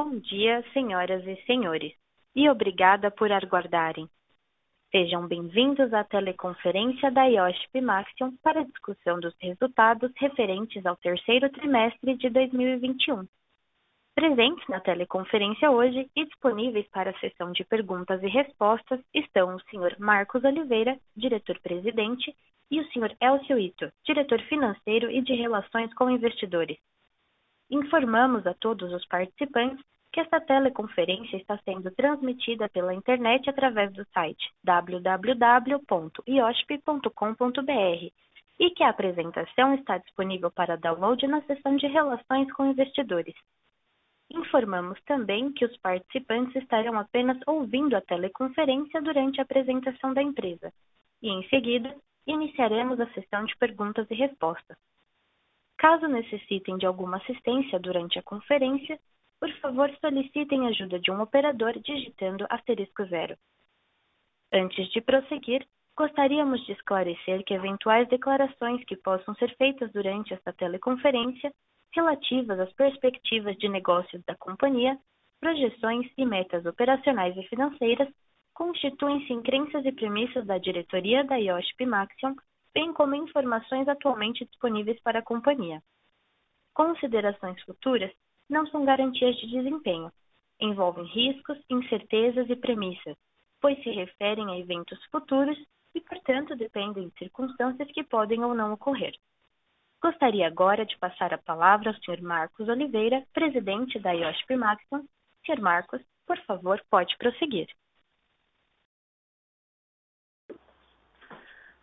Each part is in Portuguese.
Bom dia, senhoras e senhores, e obrigada por aguardarem. Sejam bem-vindos à teleconferência da IOSP Maxion para discussão dos resultados referentes ao terceiro trimestre de 2021. Presentes na teleconferência hoje e disponíveis para a sessão de perguntas e respostas estão o senhor Marcos Oliveira, diretor-presidente, e o senhor Elcio Ito, diretor financeiro e de relações com investidores. Informamos a todos os participantes que esta teleconferência está sendo transmitida pela internet através do site www.iosp.com.br e que a apresentação está disponível para download na seção de Relações com Investidores. Informamos também que os participantes estarão apenas ouvindo a teleconferência durante a apresentação da empresa e, em seguida, iniciaremos a sessão de perguntas e respostas. Caso necessitem de alguma assistência durante a conferência, por favor solicitem ajuda de um operador digitando asterisco zero. Antes de prosseguir, gostaríamos de esclarecer que eventuais declarações que possam ser feitas durante esta teleconferência relativas às perspectivas de negócios da companhia, projeções e metas operacionais e financeiras constituem-se em crenças e premissas da diretoria da IOSP Maxion bem como informações atualmente disponíveis para a companhia. Considerações futuras não são garantias de desempenho, envolvem riscos, incertezas e premissas, pois se referem a eventos futuros e, portanto, dependem de circunstâncias que podem ou não ocorrer. Gostaria agora de passar a palavra ao Sr. Marcos Oliveira, presidente da IOSP Maxon. Sr. Marcos, por favor, pode prosseguir.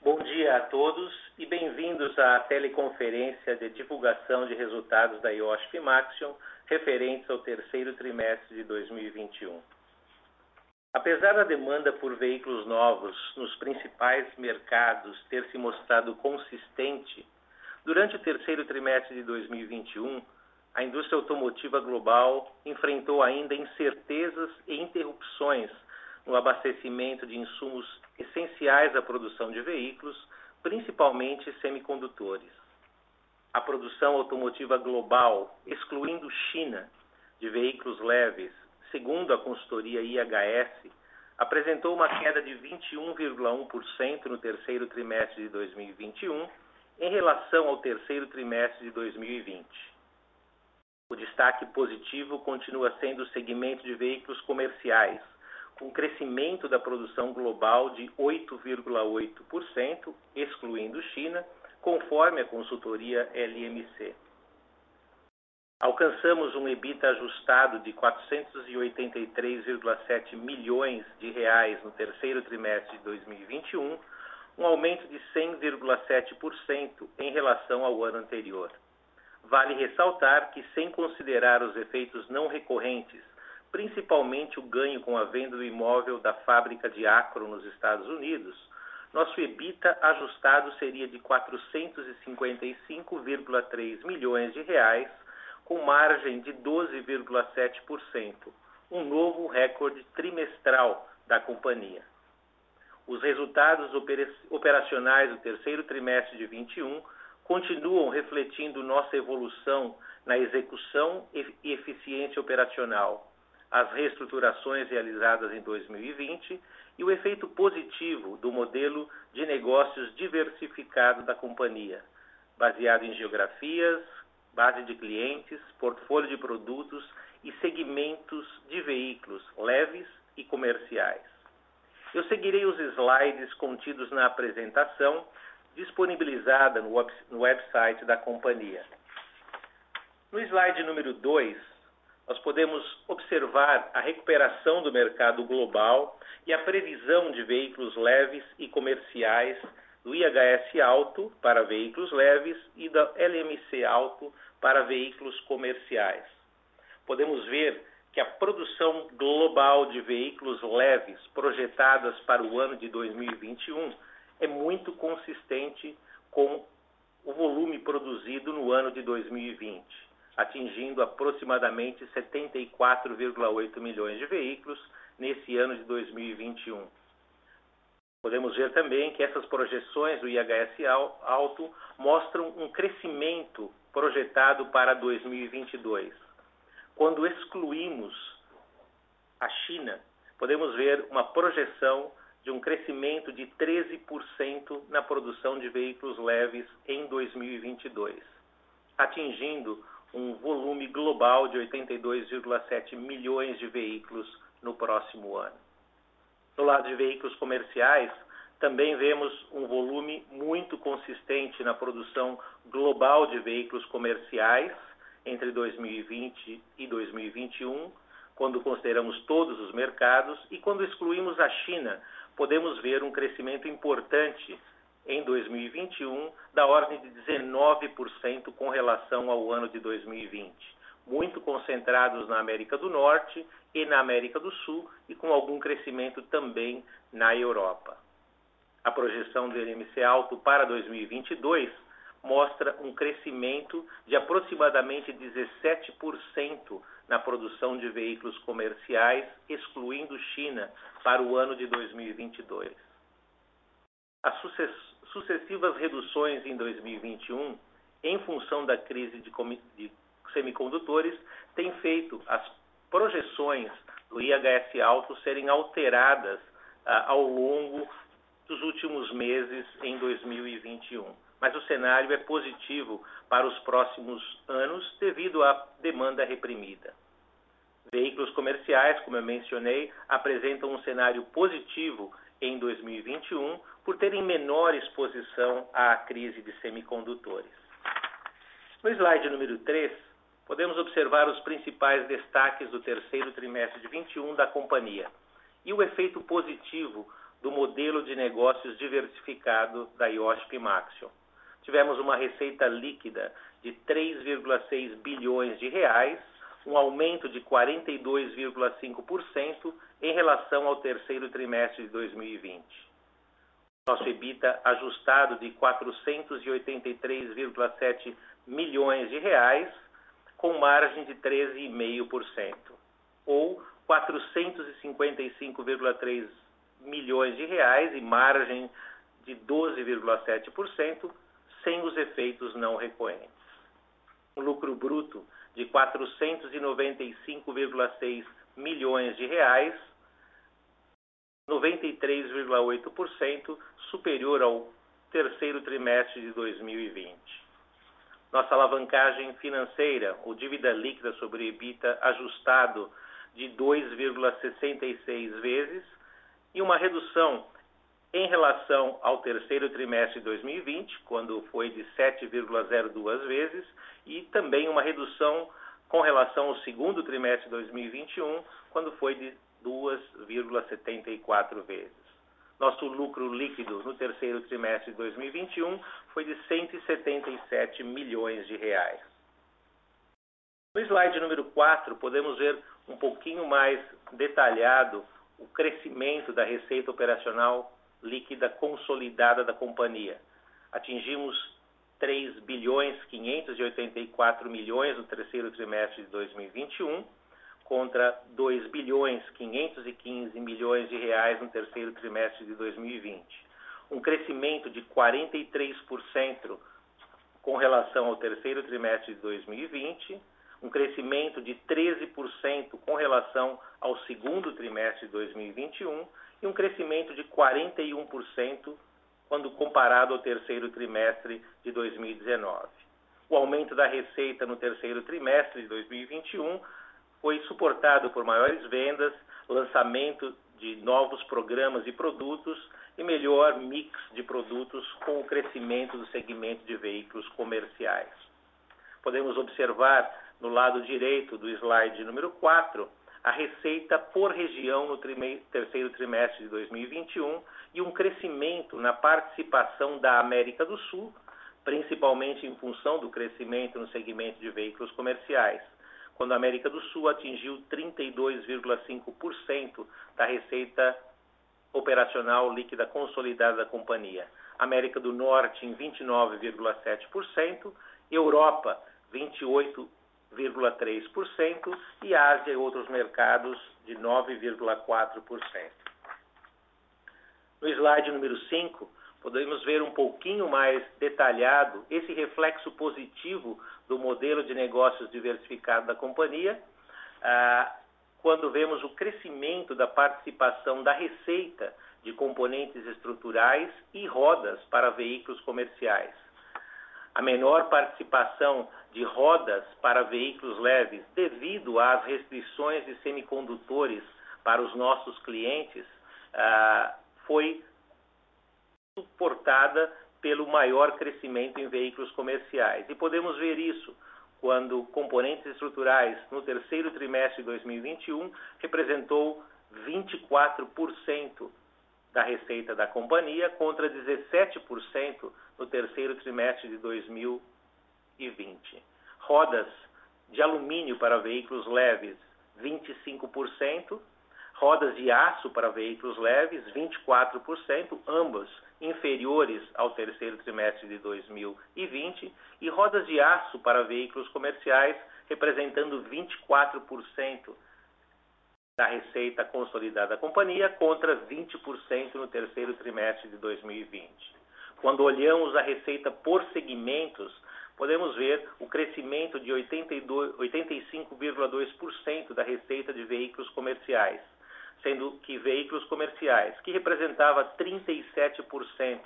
Bom dia a todos e bem-vindos à teleconferência de divulgação de resultados da IOSP Maxion referentes ao terceiro trimestre de 2021. Apesar da demanda por veículos novos nos principais mercados ter se mostrado consistente, durante o terceiro trimestre de 2021, a indústria automotiva global enfrentou ainda incertezas e interrupções no abastecimento de insumos essenciais à produção de veículos, principalmente semicondutores. A produção automotiva global, excluindo China, de veículos leves, segundo a consultoria IHS, apresentou uma queda de 21,1% no terceiro trimestre de 2021 em relação ao terceiro trimestre de 2020. O destaque positivo continua sendo o segmento de veículos comerciais, com crescimento da produção global de 8,8%, excluindo China, conforme a consultoria LMC. Alcançamos um EBITDA ajustado de 483,7 milhões de reais no terceiro trimestre de 2021, um aumento de 100,7% em relação ao ano anterior. Vale ressaltar que, sem considerar os efeitos não recorrentes principalmente o ganho com a venda do imóvel da fábrica de Acro nos Estados Unidos, nosso EBITDA ajustado seria de 455,3 milhões de reais, com margem de 12,7%, um novo recorde trimestral da companhia. Os resultados operacionais do terceiro trimestre de 21 continuam refletindo nossa evolução na execução e eficiência operacional, as reestruturações realizadas em 2020 e o efeito positivo do modelo de negócios diversificado da companhia, baseado em geografias, base de clientes, portfólio de produtos e segmentos de veículos leves e comerciais. Eu seguirei os slides contidos na apresentação disponibilizada no website da companhia. No slide número 2, nós podemos observar a recuperação do mercado global e a previsão de veículos leves e comerciais do IHS Alto para veículos leves e da LMC Alto para veículos comerciais. Podemos ver que a produção global de veículos leves projetadas para o ano de 2021 é muito consistente com o volume produzido no ano de 2020 atingindo aproximadamente 74,8 milhões de veículos nesse ano de 2021. Podemos ver também que essas projeções do IHS Alto mostram um crescimento projetado para 2022, Quando excluímos a China, podemos ver uma projeção de um crescimento de 13% na produção de veículos leves em 2022, atingindo um volume global de 82,7 milhões de veículos no próximo ano. No lado de veículos comerciais, também vemos um volume muito consistente na produção global de veículos comerciais entre 2020 e 2021, quando consideramos todos os mercados, e quando excluímos a China, podemos ver um crescimento importante em 2021 da ordem de 19% com relação ao ano de 2020, muito concentrados na América do Norte e na América do Sul e com algum crescimento também na Europa. A projeção do INMC alto para 2022 mostra um crescimento de aproximadamente 17% na produção de veículos comerciais, excluindo China, para o ano de 2022. As sucessivas reduções em 2021, em função da crise de, de semicondutores, têm feito as projeções do IHS alto serem alteradas ah, ao longo dos últimos meses em 2021 mas o cenário é positivo para os próximos anos devido à demanda reprimida. Veículos comerciais, como eu mencionei, apresentam um cenário positivo em 2021 por terem menor exposição à crise de semicondutores. No slide número 3, podemos observar os principais destaques do terceiro trimestre de 21 da companhia e o efeito positivo do modelo de negócios diversificado da IOSP Maxion tivemos uma receita líquida de 3,6 bilhões de reais, um aumento de 42,5% em relação ao terceiro trimestre de 2020. Nosso EBITDA ajustado de 483,7 milhões de reais, com margem de 13,5%, ou 455,3 milhões de reais e margem de 12,7%, sem os efeitos não recorrentes. Um lucro bruto de 495,6 milhões de reais, 93,8% superior ao terceiro trimestre de 2020. Nossa alavancagem financeira, o dívida líquida sobre EBITDA ajustado de 2,66 vezes e uma redução em relação ao terceiro trimestre de 2020, quando foi de 7,02 vezes, e também uma redução com relação ao segundo trimestre de 2021, quando foi de 2,74 vezes. Nosso lucro líquido no terceiro trimestre de 2021 foi de 177 milhões de reais. No slide número 4, podemos ver um pouquinho mais detalhado o crescimento da receita operacional líquida consolidada da companhia. Atingimos 3 bilhões 584 milhões no terceiro trimestre de 2021, contra 2 bilhões 515 milhões de reais no terceiro trimestre de 2020. Um crescimento de 43% com relação ao terceiro trimestre de 2020, um crescimento de 13% com relação ao segundo trimestre de 2021 e um crescimento de 41% quando comparado ao terceiro trimestre de 2019. O aumento da receita no terceiro trimestre de 2021 foi suportado por maiores vendas, lançamento de novos programas e produtos e melhor mix de produtos com o crescimento do segmento de veículos comerciais. Podemos observar no lado direito do slide número 4 a receita por região no terceiro trimestre de 2021 e um crescimento na participação da América do Sul, principalmente em função do crescimento no segmento de veículos comerciais, quando a América do Sul atingiu 32,5% da receita operacional líquida consolidada da companhia. América do Norte em 29,7%, Europa 28 9,3% e Ásia e outros mercados de 9,4%. No slide número 5, podemos ver um pouquinho mais detalhado esse reflexo positivo do modelo de negócios diversificado da companhia, ah, quando vemos o crescimento da participação da receita de componentes estruturais e rodas para veículos comerciais. A menor participação de rodas para veículos leves devido às restrições de semicondutores para os nossos clientes ah, foi suportada pelo maior crescimento em veículos comerciais. E podemos ver isso quando componentes estruturais no terceiro trimestre de 2021 representou 24% da receita da companhia contra 17% no terceiro trimestre de 2020. Rodas de alumínio para veículos leves, 25%, rodas de aço para veículos leves, 24%, ambas inferiores ao terceiro trimestre de 2020, e rodas de aço para veículos comerciais, representando 24% da receita consolidada da companhia contra 20% no terceiro trimestre de 2020. Quando olhamos a receita por segmentos, podemos ver o crescimento de 85,2% da receita de veículos comerciais, sendo que veículos comerciais, que representava 37%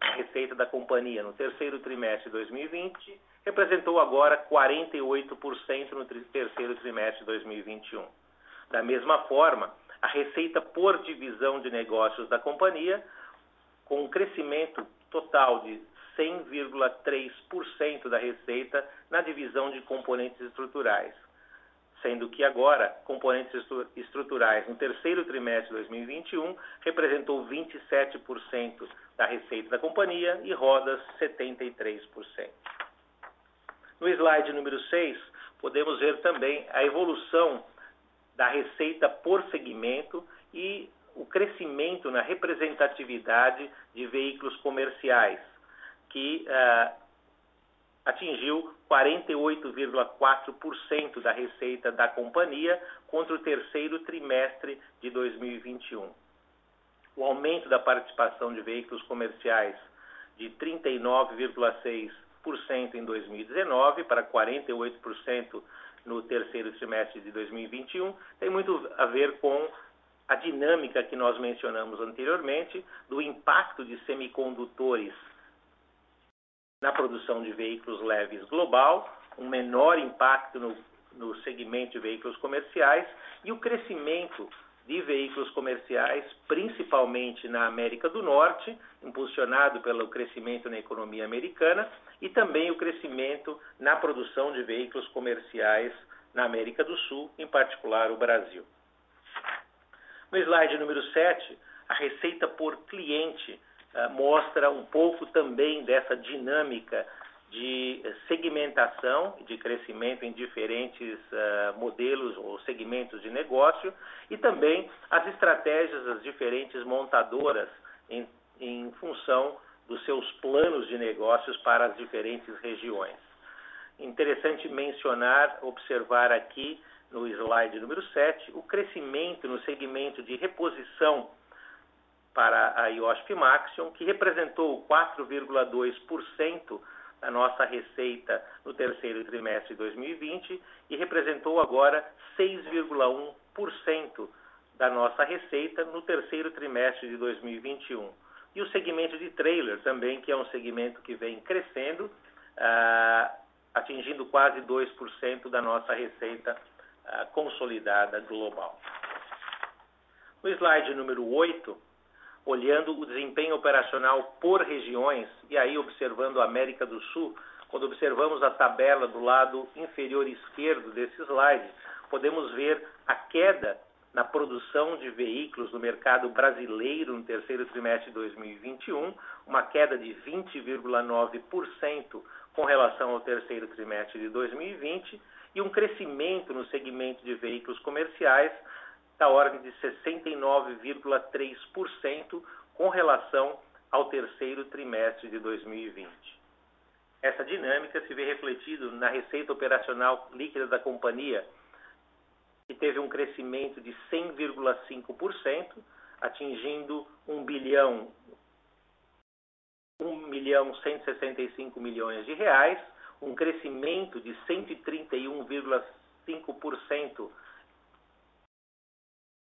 da receita da companhia no terceiro trimestre de 2020, representou agora 48% no terceiro trimestre de 2021. Da mesma forma, a receita por divisão de negócios da companhia, com um crescimento total de 100,3% da receita na divisão de componentes estruturais, sendo que agora componentes estruturais no terceiro trimestre de 2021 representou 27% da receita da companhia e rodas 73%. No slide número 6, podemos ver também a evolução da receita por segmento e o crescimento na representatividade de veículos comerciais, que uh, atingiu 48,4% da receita da companhia contra o terceiro trimestre de 2021. O aumento da participação de veículos comerciais de 39,6% em 2019 para 48% no terceiro trimestre de 2021 tem muito a ver com a dinâmica que nós mencionamos anteriormente do impacto de semicondutores na produção de veículos leves global, um menor impacto no, no segmento de veículos comerciais e o crescimento de veículos comerciais, principalmente na América do Norte, impulsionado pelo crescimento na economia americana, e também o crescimento na produção de veículos comerciais na América do Sul, em particular o Brasil. No slide número 7, a receita por cliente mostra um pouco também dessa dinâmica de segmentação, de crescimento em diferentes uh, modelos ou segmentos de negócio e também as estratégias das diferentes montadoras em, em função dos seus planos de negócios para as diferentes regiões. Interessante mencionar, observar aqui no slide número 7, o crescimento no segmento de reposição para a IOSP Maxion, que representou 4,2% da nossa receita no terceiro trimestre de 2020 e representou agora 6,1% da nossa receita no terceiro trimestre de 2021. E o segmento de trailer também, que é um segmento que vem crescendo, ah, atingindo quase 2% da nossa receita ah, consolidada global. No slide número 8, olhando o desempenho operacional por regiões, e aí observando a América do Sul, quando observamos a tabela do lado inferior esquerdo desse slide, podemos ver a queda na produção de veículos no mercado brasileiro no terceiro trimestre de 2021, uma queda de 20,9% com relação ao terceiro trimestre de 2020 e um crescimento no segmento de veículos comerciais da ordem de 69,3% com relação ao terceiro trimestre de 2020. Essa dinâmica se vê refletido na receita operacional líquida da companhia, que teve um crescimento de 100,5%, atingindo 1 bilhão 1 milhão 165 milhões de reais, um crescimento de 131,5%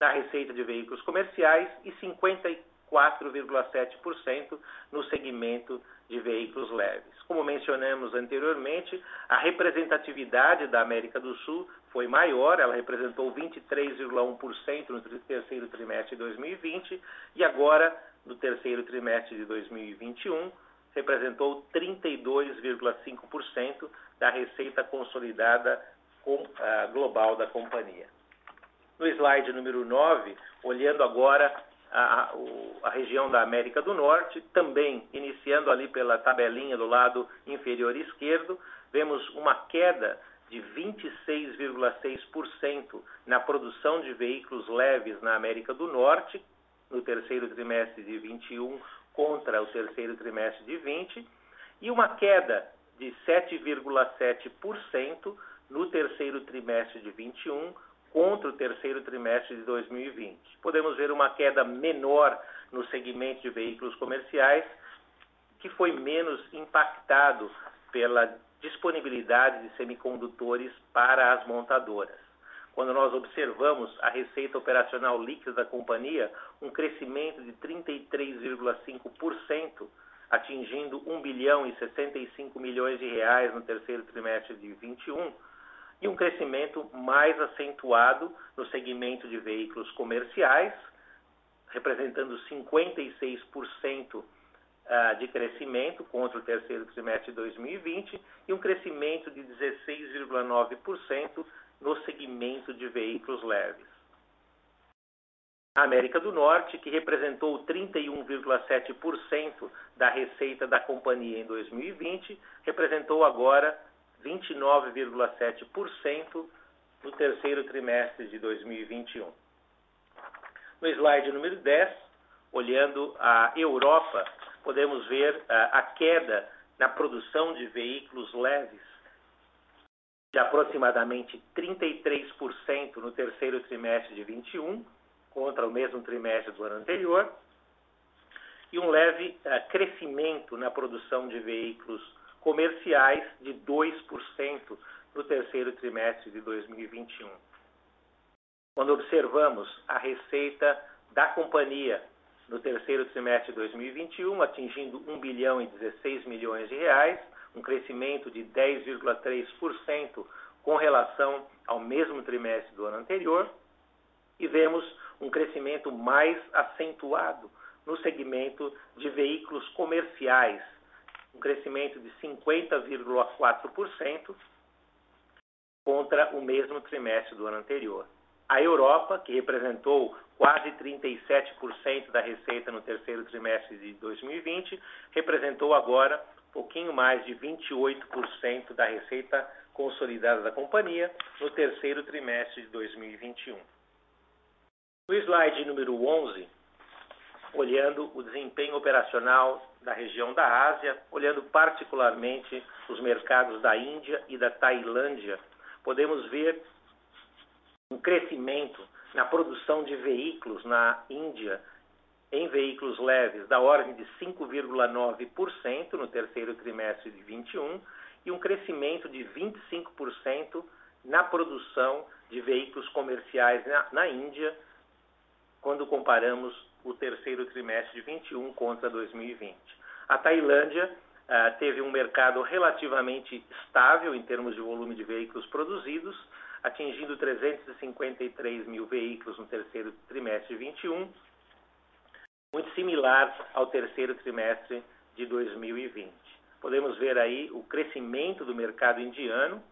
na receita de veículos comerciais e 54,7% no segmento de veículos leves. Como mencionamos anteriormente, a representatividade da América do Sul foi maior, ela representou 23,1% no terceiro trimestre de 2020 e agora, no terceiro trimestre de 2021, representou 32,5% da receita consolidada uh, global da companhia. No slide número 9, olhando agora a, a, região da América do Norte, também iniciando ali pela tabelinha do lado inferior esquerdo, vemos uma queda de 26,6% na produção de veículos leves na América do Norte, no terceiro trimestre de 21 contra o terceiro trimestre de 20, e uma queda de 7,7% no terceiro trimestre de 21 contra o terceiro trimestre de 2020. Podemos ver uma queda menor no segmento de veículos comerciais, que foi menos impactado pela disponibilidade de semicondutores para as montadoras. Quando nós observamos a receita operacional líquida da companhia, um crescimento de 33,5%, atingindo 1 bilhão e 65 milhões de reais no terceiro trimestre de 21, e um crescimento mais acentuado no segmento de veículos comerciais, representando 56% ah, de crescimento contra o terceiro trimestre de 2020 e um crescimento de 16,9% no segmento de veículos leves. A América do Norte, que representou 31,7% da receita da companhia em 2020, representou agora 29,7% no terceiro trimestre de 2021. No slide número 10, olhando a Europa, podemos ver a queda na produção de veículos leves de aproximadamente 33% no terceiro trimestre de 21 contra o mesmo trimestre do ano anterior e um leve uh, crescimento na produção de veículos comerciais de 2% no terceiro trimestre de 2021. Quando observamos a receita da companhia no terceiro trimestre de 2021, atingindo 1 bilhão e 16 milhões de reais, um crescimento de 10,3% com relação ao mesmo trimestre do ano anterior, e vemos um crescimento mais acentuado no segmento de veículos comerciais, um crescimento de 50,4% contra o mesmo trimestre do ano anterior. A Europa, que representou quase 37% da receita no terceiro trimestre de 2020, representou agora um pouquinho mais de 28% da receita consolidada da companhia no terceiro trimestre de 2021. No slide número 11, olhando o desempenho operacional da região da Ásia, olhando particularmente os mercados da Índia e da Tailândia, podemos ver um crescimento na produção de veículos na Índia em veículos leves da ordem de 5,9% no terceiro trimestre de 21 e um crescimento de 25% na produção de veículos comerciais na, na Índia quando comparamos o terceiro trimestre de 21 contra 2020. A Tailândia uh, teve um mercado relativamente estável em termos de volume de veículos produzidos, atingindo 353 mil veículos no terceiro trimestre de 21, muito similar ao terceiro trimestre de 2020. Podemos ver aí o crescimento do mercado indiano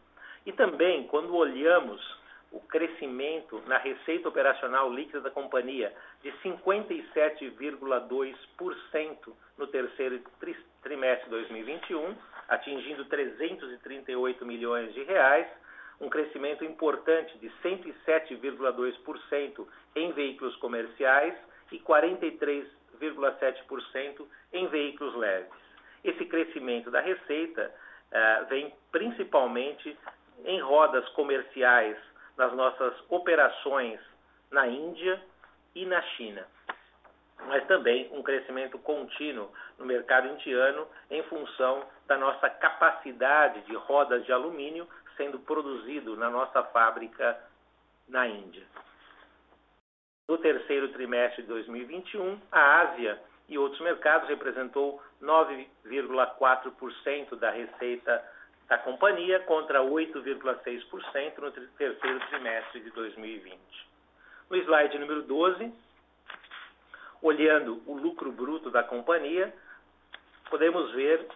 e também, quando olhamos o crescimento na receita operacional líquida da companhia de 57,2% no terceiro trimestre de 2021, atingindo 338 milhões de reais, um crescimento importante de 107,2% em veículos comerciais e 43,7% em veículos leves. Esse crescimento da receita uh, vem principalmente em rodas comerciais nas nossas operações na Índia e na China. Mas também um crescimento contínuo no mercado indiano em função da nossa capacidade de rodas de alumínio sendo produzido na nossa fábrica na Índia. No terceiro trimestre de 2021, a Ásia e outros mercados representou 9,4% da receita da companhia contra 8,6% no terceiro trimestre de 2020. No slide número 12, olhando o lucro bruto da companhia, podemos ver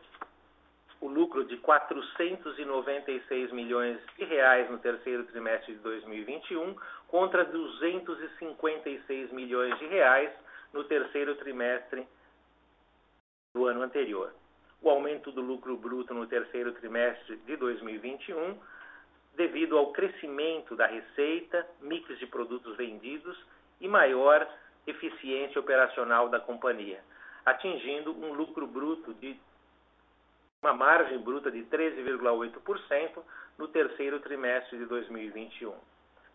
o lucro de 496 milhões de reais no terceiro trimestre de 2021 contra 256 milhões de reais no terceiro trimestre do ano anterior. O aumento do lucro bruto no terceiro trimestre de 2021 devido ao crescimento da receita, mix de produtos vendidos e maior eficiência operacional da companhia, atingindo um lucro bruto de uma margem bruta de 13,8% no terceiro trimestre de 2021.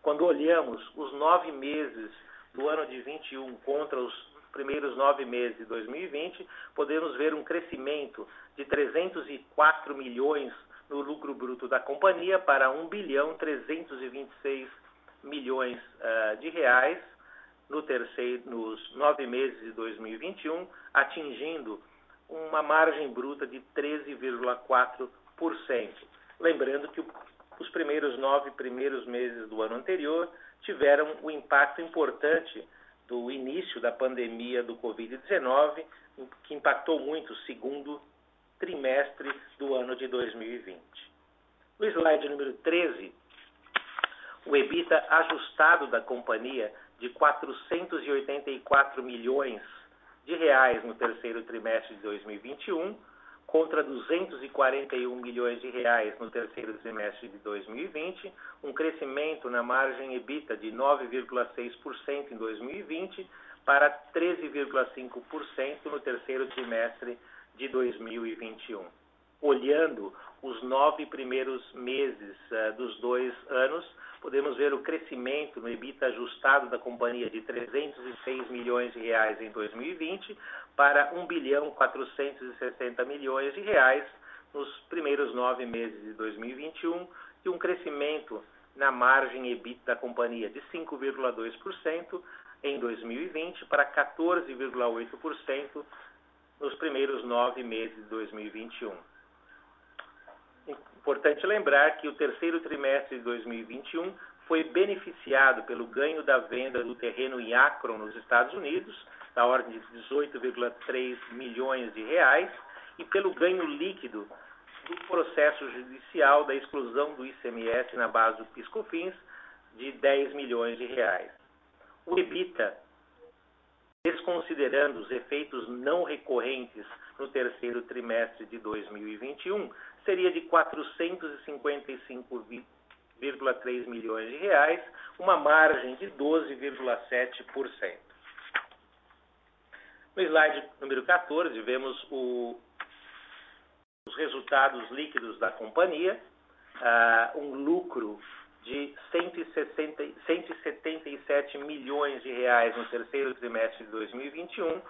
Quando olhamos os nove meses do ano de 21 contra os primeiros nove meses de 2020, podemos ver um crescimento de 304 milhões no lucro bruto da companhia para 1 bilhão 326 milhões uh, de reais no terceiro, nos nove meses de 2021, atingindo uma margem bruta de 13,4%. Lembrando que os primeiros nove primeiros meses do ano anterior tiveram o um impacto importante do início da pandemia do Covid-19, que impactou muito o segundo trimestre do ano de 2020. No slide número 13, o EBITDA ajustado da companhia de 484 milhões de reais no terceiro trimestre de 2021 contra 241 milhões de reais no terceiro trimestre de 2020, um crescimento na margem EBITDA de 9,6% em 2020 para 13,5% no terceiro trimestre de 2021. Olhando os nove primeiros meses uh, dos dois anos, podemos ver o crescimento no EBITDA ajustado da companhia de 306 milhões de reais em 2020 para 1 bilhão 460 milhões de reais nos primeiros nove meses de 2021 e um crescimento na margem EBITDA da companhia de 5,2% em 2020 para 14,8% nos primeiros nove meses de 2021. Importante lembrar que o terceiro trimestre de 2021 foi beneficiado pelo ganho da venda do terreno em Akron, nos Estados Unidos, da ordem de 18,3 milhões de reais, e pelo ganho líquido do processo judicial da exclusão do ICMS na base do PiscoFins de 10 milhões de reais. O EBITDA, desconsiderando os efeitos não recorrentes no terceiro trimestre de 2021, seria de 455,3 milhões de reais, uma margem de 12,7%. No slide número 14, vemos o, os resultados líquidos da companhia, uh, um lucro de 160, 177 milhões de reais no terceiro trimestre de 2021,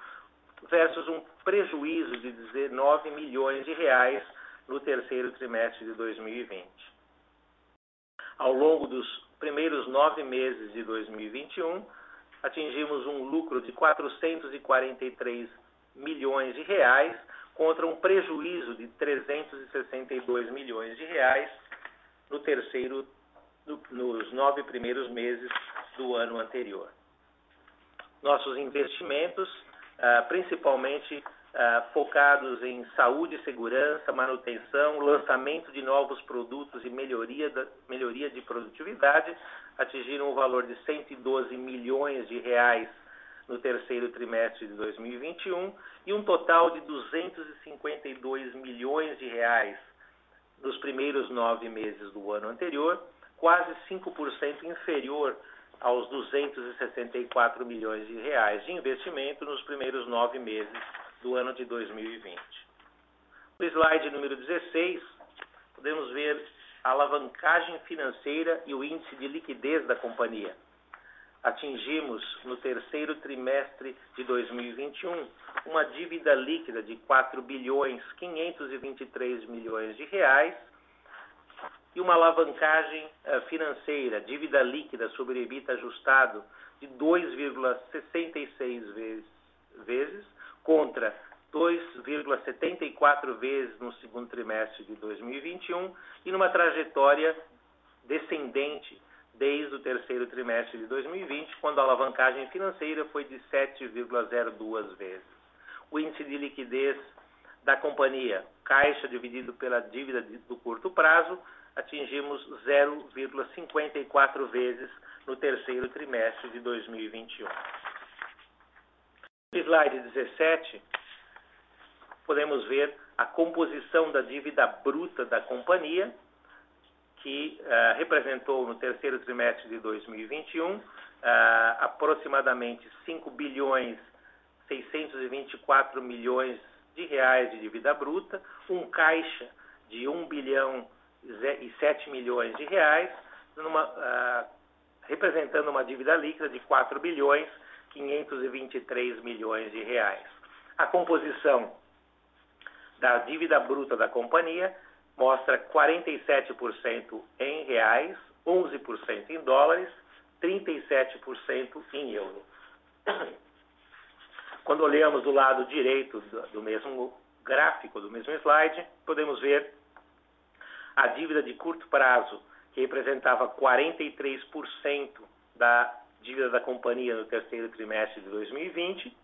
versus um prejuízo de 19 milhões de reais no terceiro trimestre de 2020. Ao longo dos primeiros nove meses de 2021, atingimos um lucro de 443 milhões de reais contra um prejuízo de 362 milhões de reais no terceiro, no, nos nove primeiros meses do ano anterior. Nossos investimentos, ah, principalmente focados em saúde, segurança, manutenção, lançamento de novos produtos e melhoria, da, melhoria de produtividade, atingiram o valor de 112 milhões de reais no terceiro trimestre de 2021 e um total de 252 milhões de reais nos primeiros nove meses do ano anterior, quase 5% inferior aos 264 milhões de reais de investimento nos primeiros nove meses do ano de 2020. No slide número 16, podemos ver a alavancagem financeira e o índice de liquidez da companhia. Atingimos no terceiro trimestre de 2021 uma dívida líquida de 4 bilhões 523 milhões de reais e uma alavancagem eh, financeira, dívida líquida sobre EBITDA ajustado de 2,66 vezes, contra 2,74 vezes no segundo trimestre de 2021 e numa trajetória descendente desde o terceiro trimestre de 2020, quando a alavancagem financeira foi de 7,02 vezes. O índice de liquidez da companhia, caixa dividido pela dívida do curto prazo, atingimos 0,54 vezes no terceiro trimestre de 2021. No slide 17, podemos ver a composição da dívida bruta da companhia, que uh, representou no terceiro trimestre de 2021 uh, eh, aproximadamente 5 bilhões 624 milhões de reais de dívida bruta, um caixa de 1 bilhão e 7 milhões de reais, numa, uh, representando uma dívida líquida de 4 bilhões 523 milhões de reais. A composição da dívida bruta da companhia mostra 47% em reais, 11% em dólares, 37% em euro. Quando olhamos do lado direito do mesmo gráfico, do mesmo slide, podemos ver a dívida de curto prazo, que representava 43% da dívida da companhia no terceiro trimestre de 2020,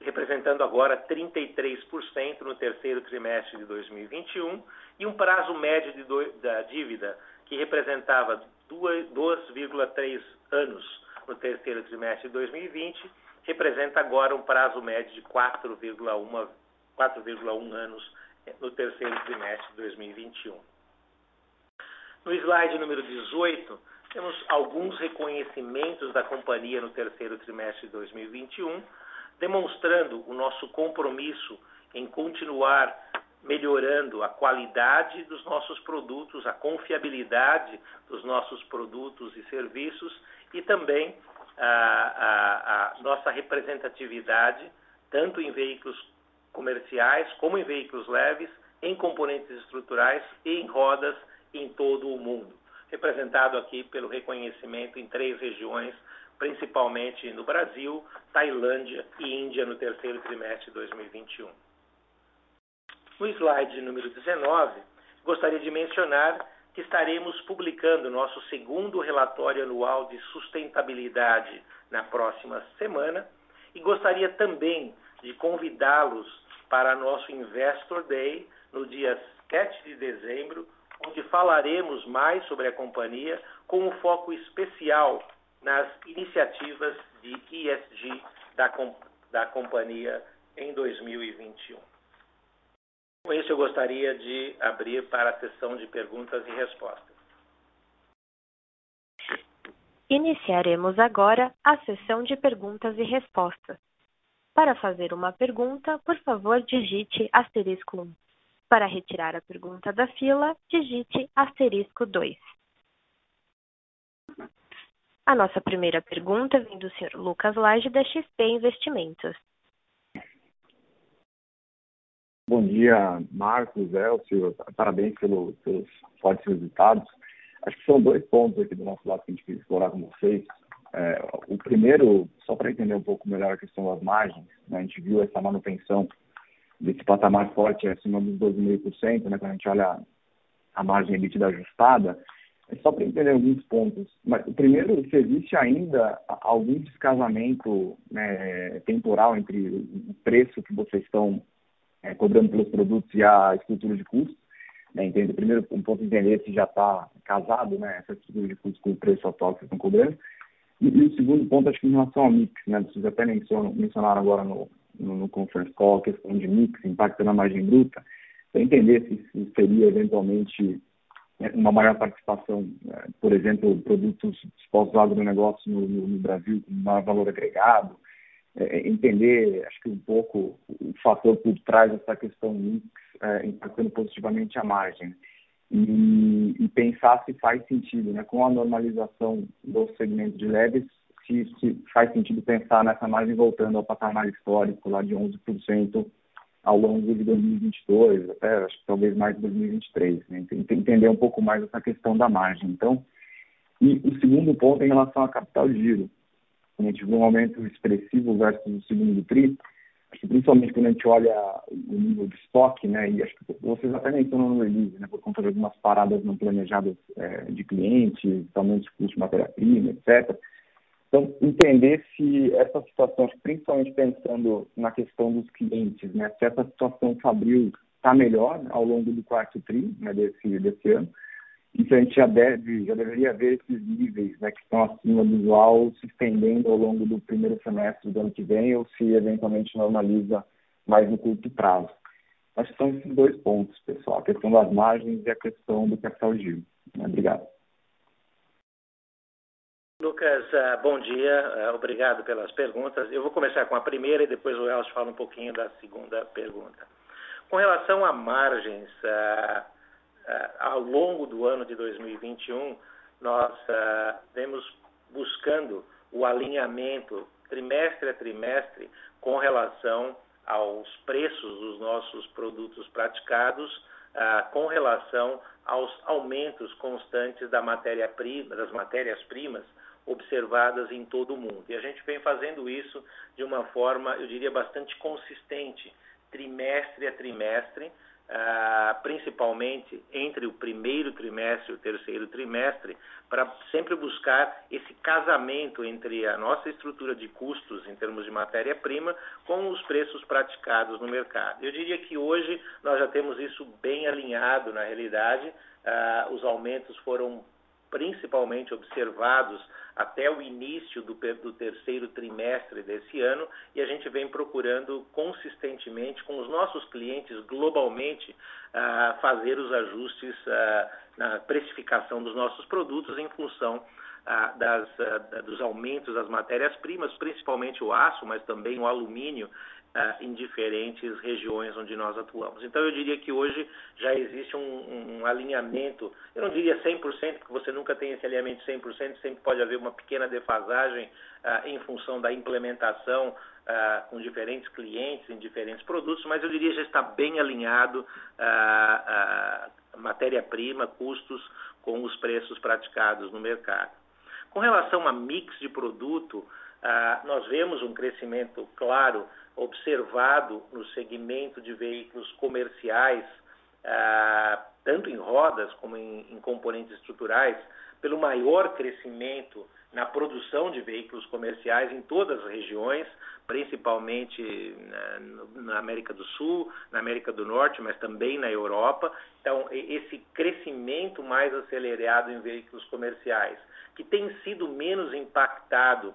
representando agora 33% no terceiro trimestre de 2021, e um prazo médio do, da dívida que representava 2,3 anos no terceiro trimestre de 2020, representa agora um prazo médio de 4,1 anos no terceiro trimestre de 2021. No slide número 18, temos alguns reconhecimentos da companhia no terceiro trimestre de 2021, demonstrando o nosso compromisso em continuar melhorando a qualidade dos nossos produtos, a confiabilidade dos nossos produtos e serviços e também a, a, a nossa representatividade, tanto em veículos comerciais como em veículos leves, em componentes estruturais e em rodas em todo o mundo, representado aqui pelo reconhecimento em três regiões principalmente no Brasil, Tailândia e Índia no terceiro trimestre de 2021. No slide número 19, gostaria de mencionar que estaremos publicando nosso segundo relatório anual de sustentabilidade na próxima semana e gostaria também de convidá-los para nosso Investor Day no dia 7 de dezembro, onde falaremos mais sobre a companhia com um foco especial nas iniciativas de ESG da, da companhia em 2021. Com isso, eu gostaria de abrir para a sessão de perguntas e respostas. Iniciaremos agora a sessão de perguntas e respostas. Para fazer uma pergunta, por favor, digite asterisco 1. Para retirar a pergunta da fila, digite asterisco 2. A nossa primeira pergunta vem do Sr. Lucas Lage, da XP Investimentos. Bom dia, Marcos, Elcio. Parabéns pelo, pelos fortes resultados. Acho que são dois pontos aqui do nosso lado que a gente quer explorar com vocês. É, o primeiro, só para entender um pouco melhor a questão das margens, né, a gente viu essa manutenção desse patamar forte acima dos 12,5%, né, quando a gente olha a margem EBITDA ajustada, é só para entender alguns pontos. Mas, primeiro, se existe ainda algum descasamento né, temporal entre o preço que vocês estão é, cobrando pelos produtos e a estrutura de custos. Né, entende? Primeiro, um ponto entender se já está casado né, essa estrutura de custos com o preço atual que vocês estão cobrando. E, e, o segundo ponto, acho que em relação ao mix, né, vocês até mencionaram agora no, no, no conference call a questão de mix, impacto na margem bruta, para entender se, se seria eventualmente né, uma maior participação, né, por exemplo, produtos expostos ao agronegócio no, no, no Brasil com maior valor agregado, é, é, entender, acho que um pouco o fator por trás dessa questão mix é, impactando positivamente a margem. E, e, pensar se faz sentido, né, com a normalização do segmento de leves, se, se faz sentido pensar nessa margem voltando ao patamar histórico lá de 11% ao longo de 2022, até acho que talvez mais de 2023, né? entender um pouco mais essa questão da margem. Então, E o segundo ponto é em relação a capital de giro. A gente viu um aumento expressivo versus o segundo TRI, acho que principalmente quando a gente olha o nível de estoque, né, e acho que vocês até mencionam no release, né, por conta de algumas paradas não planejadas é, de clientes, aumento de custo de matéria-prima, etc. Então, entender se essa situação, principalmente pensando na questão dos clientes, né, se essa situação Fabril está melhor ao longo do quarto TRI né, desse, desse ano, e se a gente já, deve, já deveria ver esses níveis né, que estão acima do usual se estendendo ao longo do primeiro semestre do ano que vem ou se eventualmente normaliza mais no curto prazo. Acho que são esses dois pontos, pessoal, a questão das margens e a questão do capital giro. Obrigado. Lucas, ah, bom dia, ah, obrigado pelas perguntas. Eu vou começar com a primeira e depois o Elcio fala um pouquinho da segunda pergunta. Com relação a margens, ah, ao longo do ano de 2021, nós vemos buscando o alinhamento trimestre a trimestre com relação aos preços dos nossos produtos praticados, com relação aos aumentos constantes da matéria -prima, das matérias-primas observadas em todo o mundo. E a gente vem fazendo isso de uma forma, eu diria, bastante consistente, trimestre a trimestre, Uh, principalmente entre o primeiro trimestre e o terceiro trimestre, para sempre buscar esse casamento entre a nossa estrutura de custos em termos de matéria-prima com os preços praticados no mercado. Eu diria que hoje nós já temos isso bem alinhado na realidade, uh, os aumentos foram principalmente observados até o início do, do, terceiro trimestre desse ano e a gente vem procurando consistentemente com os nossos clientes globalmente uh, fazer os ajustes uh, na precificação dos nossos produtos em função uh, das, dos aumentos das matérias-primas, principalmente o aço, mas também o alumínio em diferentes regiões onde nós atuamos. Então, eu diria que hoje já existe um, um alinhamento, eu não diria 100%, porque você nunca tem esse alinhamento 100%, sempre pode haver uma pequena defasagem uh, em função da implementação uh, com diferentes clientes em diferentes produtos, mas eu diria que já está bem alinhado matéria-prima, custos com os preços praticados no mercado. Com relação a mix de produto, nós vemos um crescimento claro observado no segmento de veículos comerciais, ah, tanto em rodas como em, componentes estruturais, pelo maior crescimento na produção de veículos comerciais em todas as regiões, principalmente na, na América do Sul, na América do Norte, mas também na Europa. Então, esse crescimento mais acelerado em veículos comerciais, que tem sido menos impactado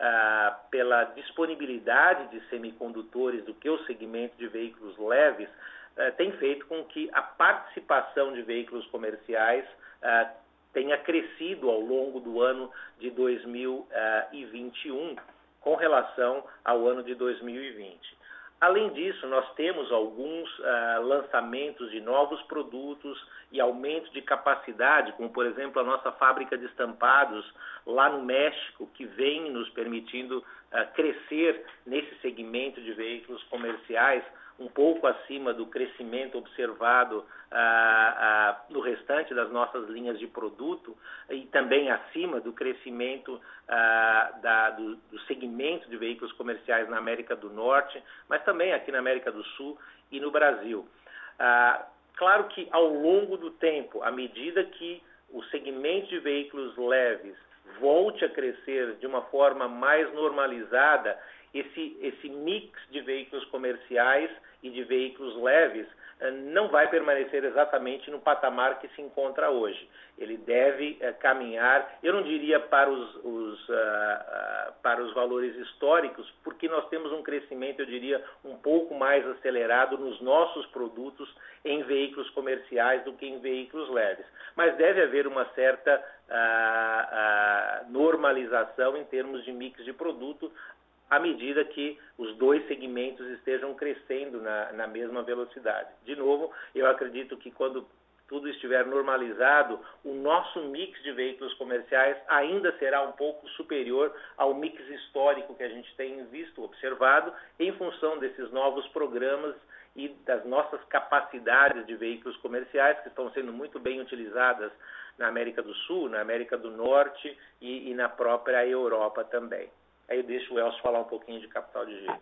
ah, pela disponibilidade de semicondutores do que o segmento de veículos leves, ah, tem feito com que a participação de veículos comerciais ah, tenha crescido ao longo do ano de 2021 com relação ao ano de 2020. Além disso, nós temos alguns uh, lançamentos de novos produtos e aumento de capacidade, como por exemplo a nossa fábrica de estampados lá no México, que vem nos permitindo uh, crescer nesse segmento de veículos comerciais um pouco acima do crescimento observado ah, ah, no restante das nossas linhas de produto e também acima do crescimento ah, da, do, do, segmento de veículos comerciais na América do Norte, mas também aqui na América do Sul e no Brasil. Claro que ao longo do tempo, à medida que o segmento de veículos leves volte a crescer de uma forma mais normalizada, esse, esse mix de veículos comerciais e de veículos leves não vai permanecer exatamente no patamar que se encontra hoje. Ele deve uh, caminhar, eu não diria para os, os uh, uh, para os valores históricos, porque nós temos um crescimento, eu diria, um pouco mais acelerado nos nossos produtos em veículos comerciais do que em veículos leves. Mas deve haver uma certa normalização em termos de mix de produto, à medida que os dois segmentos estejam crescendo na, na mesma velocidade. De novo, eu acredito que quando tudo estiver normalizado, o nosso mix de veículos comerciais ainda será um pouco superior ao mix histórico que a gente tem visto, observado, em função desses novos programas e das nossas capacidades de veículos comerciais, que estão sendo muito bem utilizadas na América do Sul, na América do Norte e, e na própria Europa também. Aí eu deixo o Elcio falar um pouquinho de capital de giro.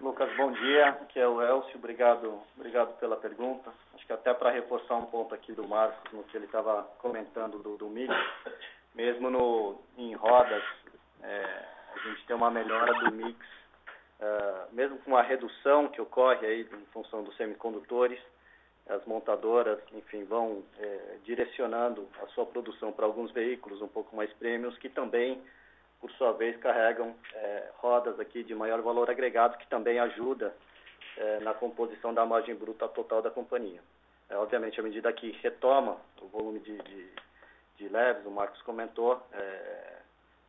Lucas, bom dia. Aqui é o Elcio. Obrigado, obrigado pela pergunta. Acho que até para reforçar um ponto aqui do Marcos, no que ele estava comentando do, do mesmo no, em rodas, é, a gente tem uma melhora do mix, é, mesmo com a redução que ocorre aí em função dos semicondutores, as montadoras, enfim, vão é, direcionando a sua produção para alguns veículos um pouco mais prêmios que também por sua vez, carregam é, rodas aqui de maior valor agregado, que também ajuda é, na composição da margem bruta total da companhia. É, obviamente, à medida que retoma o volume de, de, de leves, o Marcos comentou, é,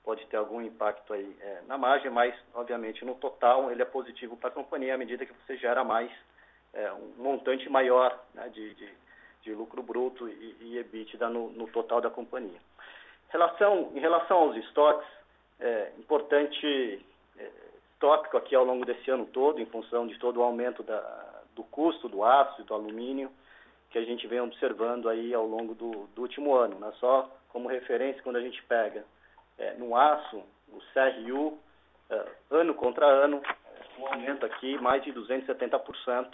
pode ter algum impacto aí é, na margem, mas, obviamente, no total, ele é positivo para a companhia à medida que você gera mais, é, um montante maior né, de, de, de, lucro bruto e, e EBITDA no, no total da companhia. Relação, em relação aos estoques, é, importante é, tópico aqui ao longo desse ano todo, em função de todo o aumento da, do custo do aço e do alumínio, que a gente vem observando aí ao longo do, do último ano. Né? Só como referência, quando a gente pega é, no aço, o CRU, é, ano contra ano, um aumento aqui mais de 270%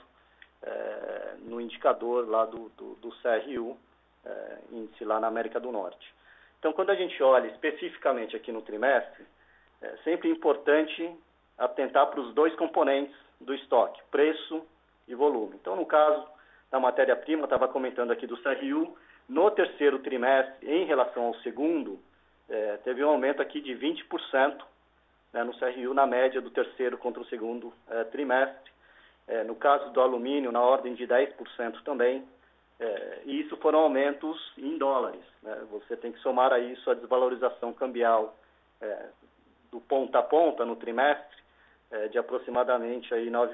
é, no indicador lá do, do, do CRU, é, índice lá na América do Norte. Então, quando a gente olha especificamente aqui no trimestre, é sempre importante atentar para os dois componentes do estoque, preço e volume. Então, no caso da matéria-prima, estava comentando aqui do CRU, no terceiro trimestre, em relação ao segundo, é, teve um aumento aqui de 20% né, no CRU, na média do terceiro contra o segundo é, trimestre. É, no caso do alumínio, na ordem de 10% também. É, e isso foram aumentos em dólares. Né? Você tem que somar a isso a desvalorização cambial é, do ponta a ponta no trimestre é, de aproximadamente aí 9%.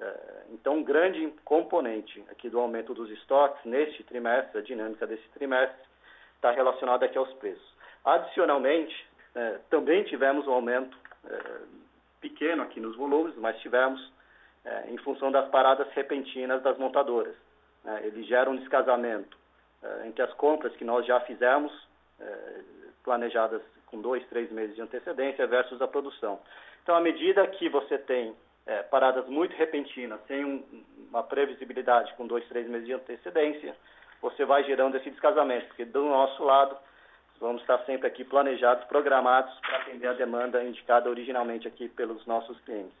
É, então, um grande componente aqui do aumento dos estoques neste trimestre, a dinâmica desse trimestre, está relacionada aqui aos preços. Adicionalmente, é, também tivemos um aumento é, pequeno aqui nos volumes, mas tivemos em função das paradas repentinas das montadoras. Né? Ele gera um descasamento eh, entre as compras que nós já fizemos, eh, planejadas com dois, três meses de antecedência, versus a produção. Então, à medida que você tem eh, paradas muito repentinas, sem um, uma previsibilidade com dois, três meses de antecedência, você vai gerando esse descasamento, porque do nosso lado, vamos estar sempre aqui planejados, programados para atender a demanda indicada originalmente aqui pelos nossos clientes.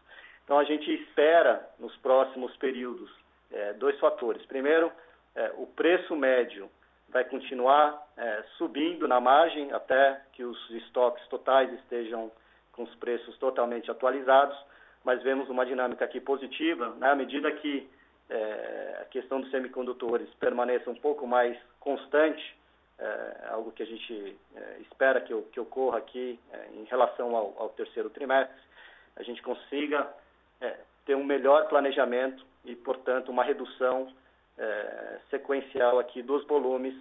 Então, a gente espera, nos próximos períodos, é, dois fatores. Primeiro, é, o preço médio vai continuar é, subindo na margem até que os estoques totais estejam com os preços totalmente atualizados, mas vemos uma dinâmica aqui positiva, né, à medida que é, a questão dos semicondutores permaneça um pouco mais constante, é, algo que a gente é, espera que, que, ocorra aqui em relação ao, ao, terceiro trimestre, a gente consiga ter um melhor planejamento e, portanto, uma redução é, sequencial aqui dos volumes,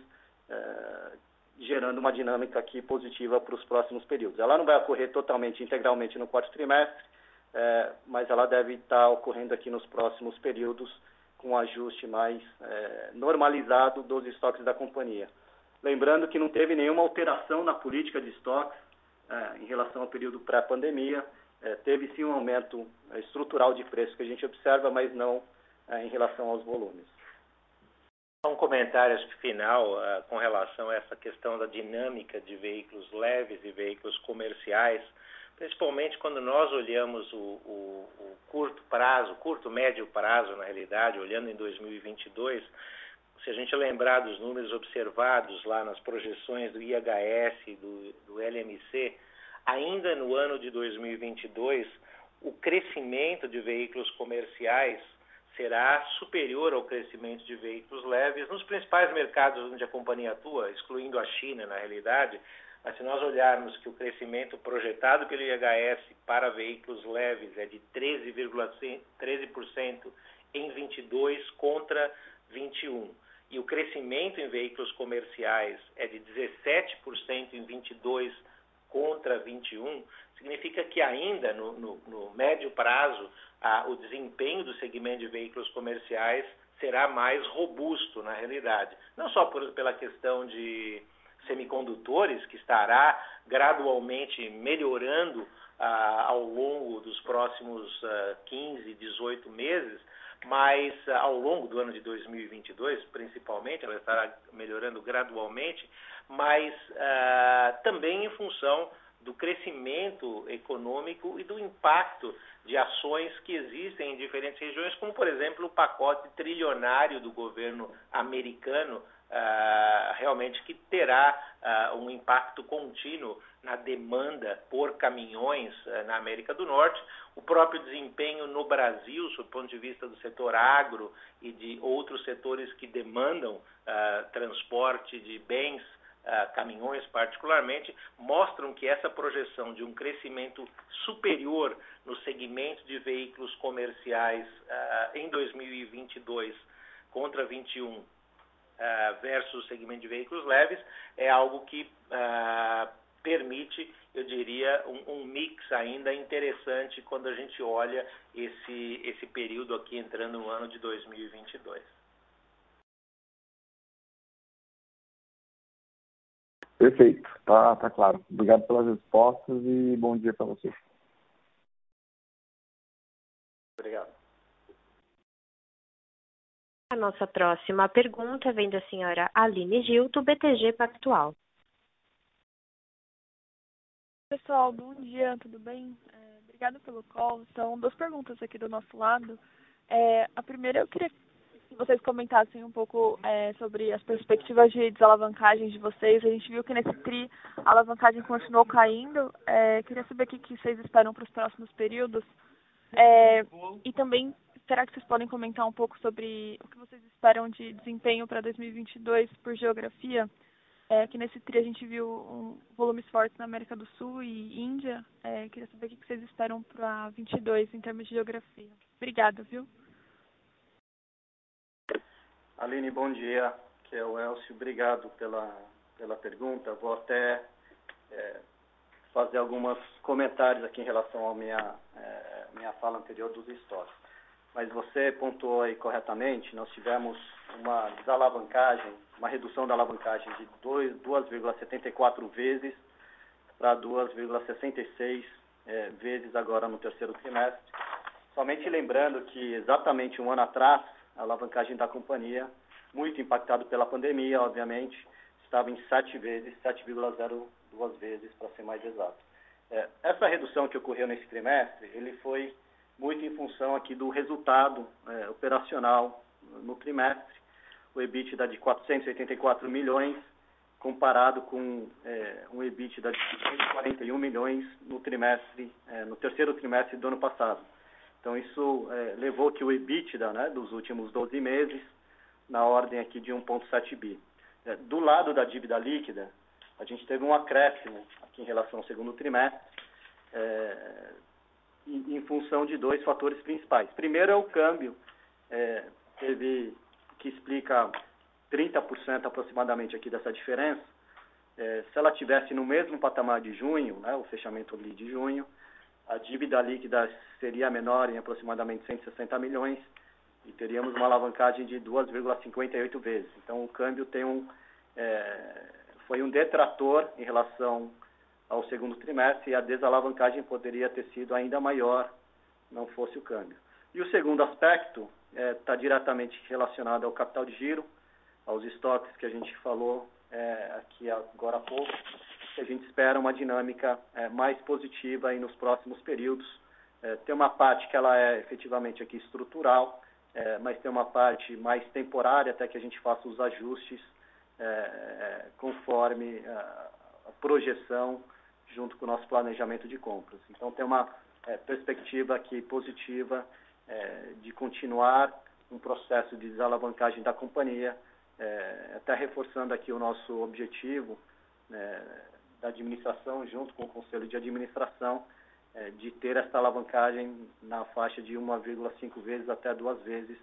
é, gerando uma dinâmica aqui positiva para os próximos períodos. Ela não vai ocorrer totalmente, integralmente no quarto trimestre, é, mas ela deve estar ocorrendo aqui nos próximos períodos com um ajuste mais é, normalizado dos estoques da companhia. Lembrando que não teve nenhuma alteração na política de estoques é, em relação ao período pré-pandemia, é, teve sim um aumento estrutural de preço que a gente observa, mas não é, em relação aos volumes. Um comentário final uh, com relação a essa questão da dinâmica de veículos leves e veículos comerciais, principalmente quando nós olhamos o, o, o curto prazo, curto médio prazo na realidade, olhando em 2022, se a gente lembrar dos números observados lá nas projeções do IHS, do, do LMC, ainda no ano de 2022, o crescimento de veículos comerciais será superior ao crescimento de veículos leves nos principais mercados onde a companhia atua, excluindo a China, na realidade. Mas se nós olharmos que o crescimento projetado pelo IHS para veículos leves é de 13,13% 13% em 22 contra 21 e o crescimento em veículos comerciais é de 17% em 22 contra 21, significa que ainda no, no, no médio prazo a, o desempenho do segmento de veículos comerciais será mais robusto na realidade. Não só por, pela questão de semicondutores, que estará gradualmente melhorando ah, ao longo dos próximos ah, 15, 18 meses, mas ah, ao longo do ano de 2022, principalmente, ela estará melhorando gradualmente, mas ah, também em função do crescimento econômico e do impacto de ações que existem em diferentes regiões, como, por exemplo, o pacote trilionário do governo americano, uh, realmente que terá uh, um impacto contínuo na demanda por caminhões uh, na América do Norte, o próprio desempenho no Brasil, sob o ponto de vista do setor agro e de outros setores que demandam transporte de bens uh, caminhões particularmente, mostram que essa projeção de um crescimento superior no segmento de veículos comerciais uh, em 2022 contra 21 uh, versus o segmento de veículos leves é algo que permite, eu diria, um, um, mix ainda interessante quando a gente olha esse, esse período aqui entrando no ano de 2022. Perfeito, tá, tá claro. Obrigado pelas respostas e bom dia para vocês. Obrigado. A nossa próxima pergunta vem da senhora Aline Gil, do BTG Pactual. Pessoal, bom dia, tudo bem? É, obrigado pelo call. São duas perguntas aqui do nosso lado. É, a primeira, eu queria que vocês comentassem um pouco é, sobre as perspectivas de desalavancagem de vocês. A gente viu que nesse TRI a alavancagem continuou caindo. É, queria saber o que, vocês esperam para os próximos períodos. É, e também, será que vocês podem comentar um pouco sobre o que vocês esperam de desempenho para 2022 por geografia? É, que nesse TRI a gente viu um, volumes fortes na América do Sul e Índia. É, queria saber o que, vocês esperam para 2022 em termos de geografia. Obrigada, viu? Aline, bom dia. Que é o Elcio. Obrigado pela, pela pergunta. Vou até é, fazer alguns comentários aqui em relação à minha, é, minha fala anterior dos estoques. Mas você pontuou aí corretamente, nós tivemos uma desalavancagem, uma redução da alavancagem de 2,74 vezes para 2,66 é, vezes agora no terceiro trimestre. Somente lembrando que exatamente um ano atrás a alavancagem da companhia, muito impactado pela pandemia, obviamente, estava em 7 vezes, 7,02 vezes, para ser mais exato. É, essa redução que ocorreu nesse trimestre, ele foi muito em função aqui do resultado é, operacional no trimestre, o EBITDA de 484 milhões, comparado com é, um EBITDA de 141 milhões no trimestre, é, no terceiro trimestre do ano passado. Então, isso é, levou que o EBITDA né, dos últimos 12 meses, na ordem aqui de 1,7 bi. É, do lado da dívida líquida, a gente teve um acréscimo aqui em relação ao segundo trimestre, é, em, em, função de dois fatores principais. Primeiro é o câmbio, é, teve que explica 30% aproximadamente aqui dessa diferença. É, se ela tivesse no mesmo patamar de junho, né, o fechamento ali de junho, a dívida líquida seria menor em aproximadamente 160 milhões e teríamos uma alavancagem de 2,58 vezes. Então, o câmbio tem um, é, foi um detrator em relação ao segundo trimestre e a desalavancagem poderia ter sido ainda maior não fosse o câmbio. E o segundo aspecto está é, tá diretamente relacionado ao capital de giro, aos estoques que a gente falou é, aqui agora há pouco, a gente espera uma dinâmica é, mais positiva aí nos próximos períodos. É, tem uma parte que ela é efetivamente aqui estrutural, é, mas tem uma parte mais temporária até que a gente faça os ajustes é, é, conforme a, projeção junto com o nosso planejamento de compras. Então tem uma é, perspectiva aqui positiva de continuar um processo de desalavancagem da companhia, até reforçando aqui o nosso objetivo da administração, junto com o Conselho de Administração, é, de ter esta alavancagem na faixa de 1,5 vezes até duas vezes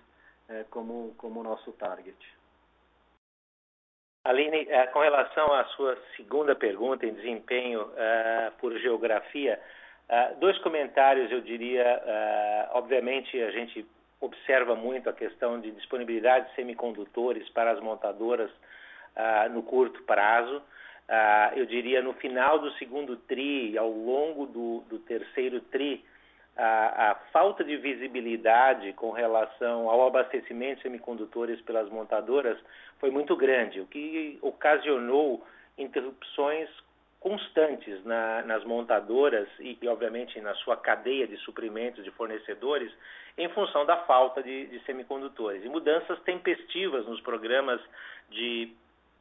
é, como, como nosso target. Aline, é, com relação à sua segunda pergunta em desempenho uh, por geografia, uh, dois comentários eu diria. Uh, obviamente, a gente observa muito a questão de disponibilidade de semicondutores para as montadoras no curto prazo. Uh, eu diria no final do segundo TRI, ao longo do, do terceiro TRI, a, a, falta de visibilidade com relação ao abastecimento de semicondutores pelas montadoras foi muito grande, o que ocasionou interrupções constantes na, nas montadoras e, e, obviamente, na sua cadeia de suprimentos de fornecedores em função da falta de, de semicondutores. E mudanças tempestivas nos programas de,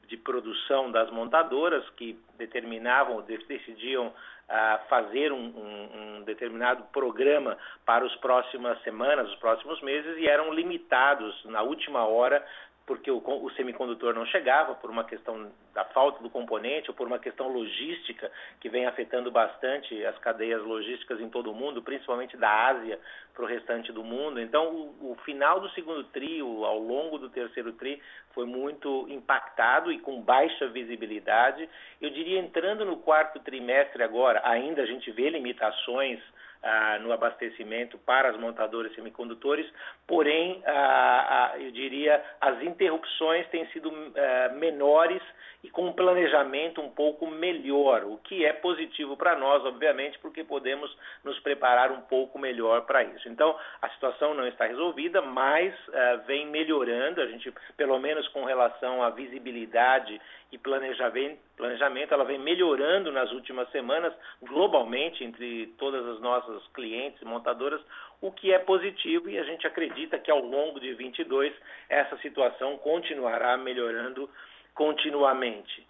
de produção das montadoras que determinavam, decidiam uh, fazer um, um, um, determinado programa para as próximas semanas, os próximos meses, e eram limitados na última hora porque o, o, semicondutor não chegava por uma questão da falta do componente ou por uma questão logística que vem afetando bastante as cadeias logísticas em todo o mundo, principalmente da Ásia para o restante do mundo. Então, o, o, final do segundo trio, ao longo do terceiro tri, foi muito impactado e com baixa visibilidade. Eu diria, entrando no quarto trimestre agora, ainda a gente vê limitações ah, no abastecimento para as montadoras semicondutores, porém, ah, eu diria, as interrupções têm sido menores e com um planejamento um pouco melhor, o que é positivo para nós, obviamente, porque podemos nos preparar um pouco melhor para isso. Então, a situação não está resolvida, mas uh, vem melhorando, a gente, pelo menos com relação à visibilidade e planejamento, planejamento, ela vem melhorando nas últimas semanas, globalmente, entre todas as nossas clientes montadoras, o que é positivo e a gente acredita que ao longo de 22 essa situação continuará melhorando continuamente.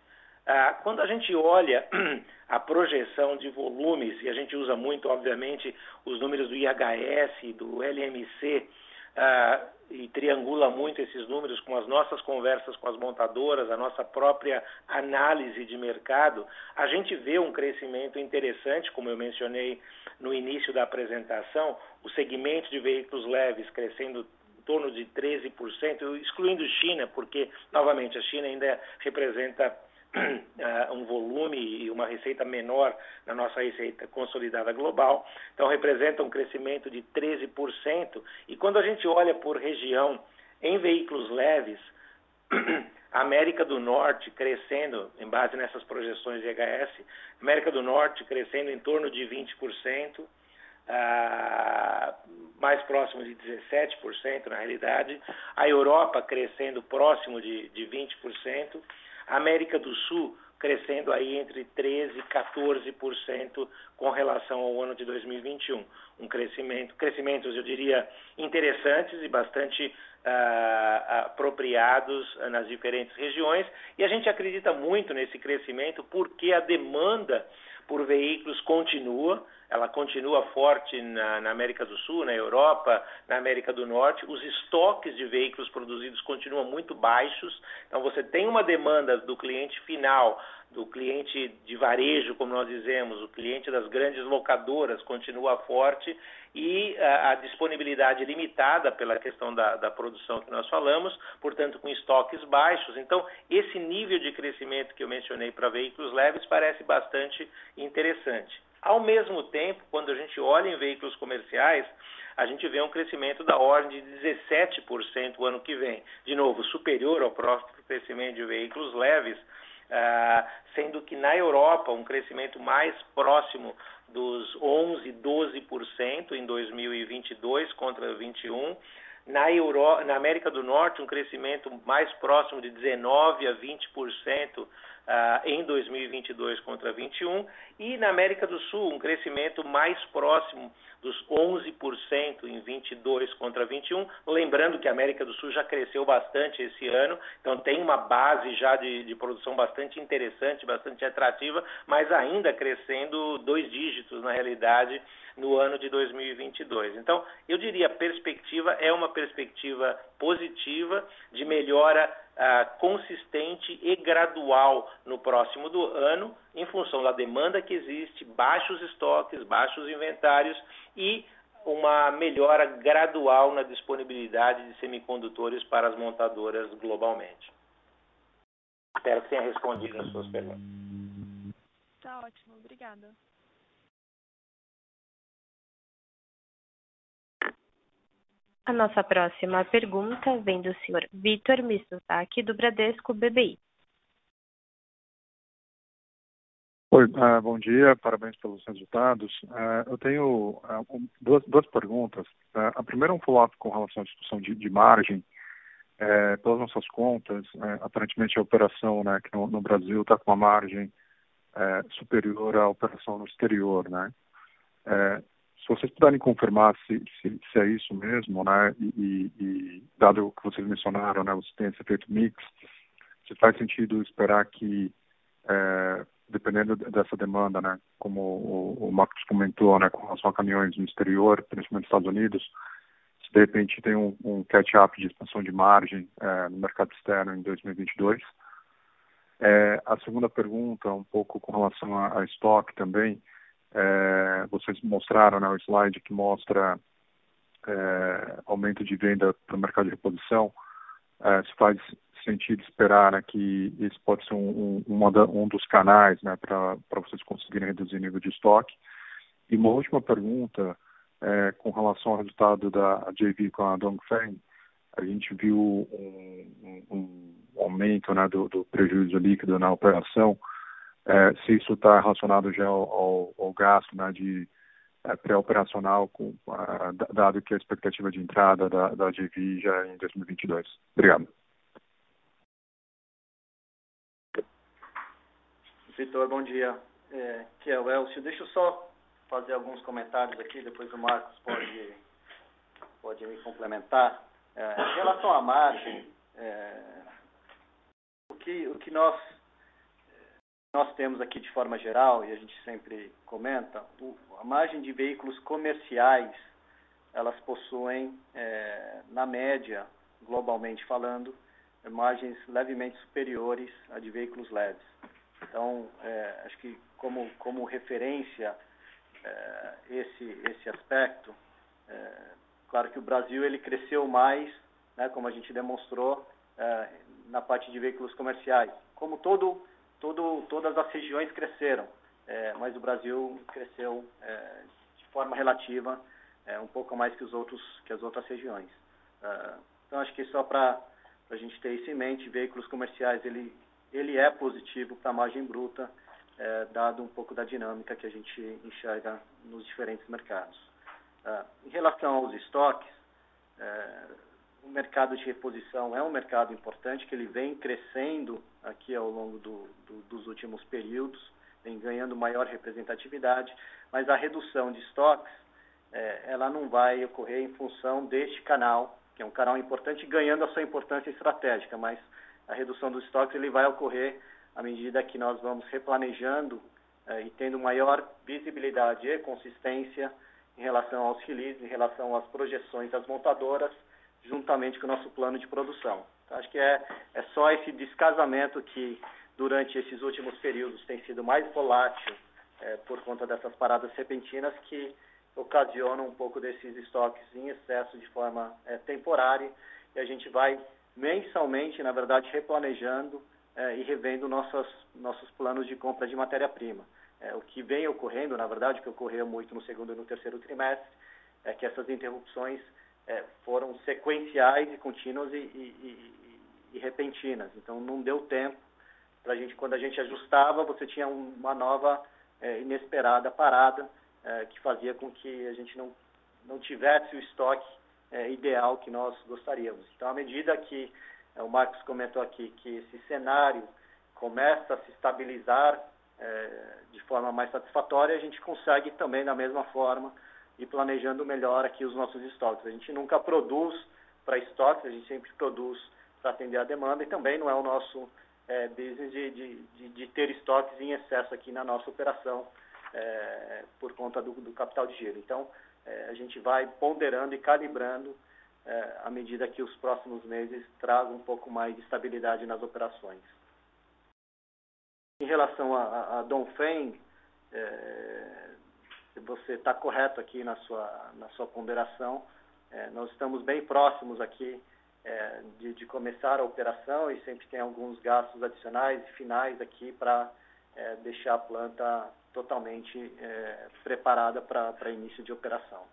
Ah, quando a gente olha a projeção de volumes, e a gente usa muito, obviamente, os números do IHS, do LMC, ah, e triangula muito esses números com as nossas conversas com as montadoras, a nossa própria análise de mercado, a gente vê um crescimento interessante, como eu mencionei no início da apresentação, o segmento de veículos leves crescendo torno de 13%, excluindo China, porque, novamente, a China ainda representa um volume e uma receita menor na nossa receita consolidada global. Então, representa um crescimento de 13%. E quando a gente olha por região em veículos leves, América do Norte crescendo, em base nessas projeções de EHS, América do Norte crescendo em torno de 20%, ah, mais próximo de 17% na realidade, a Europa crescendo próximo de, de 20%, América do Sul crescendo aí entre 13% e 14% com relação ao ano de 2021. Um crescimento, crescimentos, eu diria, interessantes e bastante ah, apropriados nas diferentes regiões. E a gente acredita muito nesse crescimento porque a demanda por veículos continua, ela continua forte na, na, América do Sul, na Europa, na América do Norte. Os estoques de veículos produzidos continuam muito baixos. Então, você tem uma demanda do cliente final, do cliente de varejo, como nós dizemos, o cliente das grandes locadoras continua forte e a, a disponibilidade limitada pela questão da, da produção que nós falamos, portanto, com estoques baixos. Então, esse nível de crescimento que eu mencionei para veículos leves parece bastante interessante. Ao mesmo tempo, quando a gente olha em veículos comerciais, a gente vê um crescimento da ordem de 17% o ano que vem. De novo, superior ao próprio crescimento de veículos leves, uh, sendo que na Europa um crescimento mais próximo dos 11, 12% em 2022 contra 2021. Na, Euro, na América do Norte, um crescimento mais próximo de 19 a 20% uh, em 2022 contra 21 e na América do Sul um crescimento mais próximo dos 11% em 22 contra 21, lembrando que a América do Sul já cresceu bastante esse ano, então tem uma base já de, de produção bastante interessante, bastante atrativa, mas ainda crescendo dois dígitos na realidade no ano de 2022. Então, eu diria a perspectiva é uma perspectiva positiva de melhora ah, consistente e gradual no próximo do ano, em função da demanda que existe, baixos estoques, baixos inventários e uma melhora gradual na disponibilidade de semicondutores para as montadoras globalmente. Espero que tenha respondido as suas perguntas. Tá ótimo, obrigada. A nossa próxima pergunta vem do senhor Vitor Missuzaki, do Bradesco BBI. Oi, uh, bom dia, parabéns pelos resultados. Uh, eu tenho um, duas, duas perguntas. a primeira é um follow-up com relação à discussão de, de margem. pelas nossas contas, aparentemente a operação né, que no, no Brasil está com uma margem superior à operação no exterior. Né? Se vocês puderem confirmar se, se, se, é isso mesmo, né, e, e, dado o que vocês mencionaram, né, você tem esse efeito mix, se faz sentido esperar que dependendo dessa demanda, né, como o, o Marcos comentou, né, com relação a caminhões no exterior, principalmente nos Estados Unidos, se de repente tem um, um catch-up de expansão de margem é, no mercado externo em 2022. É, a segunda pergunta, um pouco com relação a, a estoque também, é, vocês mostraram né, o slide que mostra é, aumento de venda para o mercado de reposição, é, se faz sentido esperar né, que esse pode ser um, um, um dos canais né, para vocês conseguirem reduzir o nível de estoque. E uma última pergunta, é, com relação ao resultado da JV com a Dongfeng, a gente viu um, um aumento né, do, do, prejuízo líquido na operação. É, se isso está relacionado já ao, ao, ao gasto né, de é, pré-operacional, dado que a expectativa de entrada da, da JV já é em 2022. Obrigado. Vitor, bom dia. É, que é o Elcio. Deixa eu só fazer alguns comentários aqui, depois o Marcos pode, pode me complementar. É, em relação à margem, é, o, que, o que nós, nós temos aqui de forma geral, e a gente sempre comenta, a margem de veículos comerciais, elas possuem, é, na média, globalmente falando, margens levemente superiores a de veículos leves. Então, é, acho que como, como referência é, esse, esse aspecto, é, claro que o Brasil ele cresceu mais, né, como a gente demonstrou, é, na parte de veículos comerciais. Como todo, todo, todas as regiões cresceram, é, mas o Brasil cresceu é, de forma relativa um pouco mais que, os outros, que as outras regiões. então, acho que só para a gente ter isso em mente, veículos comerciais ele ele é positivo para a margem bruta, é, dado um pouco da dinâmica que a gente enxerga nos diferentes mercados. É, em relação aos estoques, é, o mercado de reposição é um mercado importante, que ele vem crescendo aqui ao longo do, do, dos últimos períodos, vem ganhando maior representatividade, mas a redução de estoques, é, ela não vai ocorrer em função deste canal, que é um canal importante, ganhando a sua importância estratégica, mas a redução dos estoques ele vai ocorrer à medida que nós vamos replanejando eh, e tendo maior visibilidade e consistência em relação aos releases, em relação às projeções das montadoras, juntamente com o nosso plano de produção. Então, acho que é, é só esse descasamento que, durante esses últimos períodos, tem sido mais volátil eh, por conta dessas paradas repentinas que ocasionam um pouco desses estoques em excesso de forma eh, temporária e a gente vai mensalmente, na verdade, replanejando é, e revendo nossos, nossos planos de compra de matéria-prima. É, o que vem ocorrendo, na verdade, o que ocorreu muito no segundo e no terceiro trimestre, é que essas interrupções é, foram sequenciais e contínuas e, e, e, e, repentinas. Então, não deu tempo para a gente, quando a gente ajustava, você tinha uma nova é, inesperada parada é, que fazia com que a gente não, não tivesse o estoque é, ideal que nós gostaríamos. Então, à medida que é, o Marcos comentou aqui que esse cenário começa a se estabilizar é, de forma mais satisfatória, a gente consegue também, da mesma forma, ir planejando melhor aqui os nossos estoques. A gente nunca produz para estoques, a gente sempre produz para atender a demanda e também não é o nosso é, business de, de, de, ter estoques em excesso aqui na nossa operação é, por conta do, do capital de giro. Então, é, a gente vai ponderando e calibrando é, à medida que os próximos meses tragam um pouco mais de estabilidade nas operações. Em relação a, a Dongfeng, é, você está correto aqui na sua, na sua ponderação. É, nós estamos bem próximos aqui é, de, de, começar a operação e sempre tem alguns gastos adicionais e finais aqui para é, deixar a planta totalmente é, preparada para início de operação.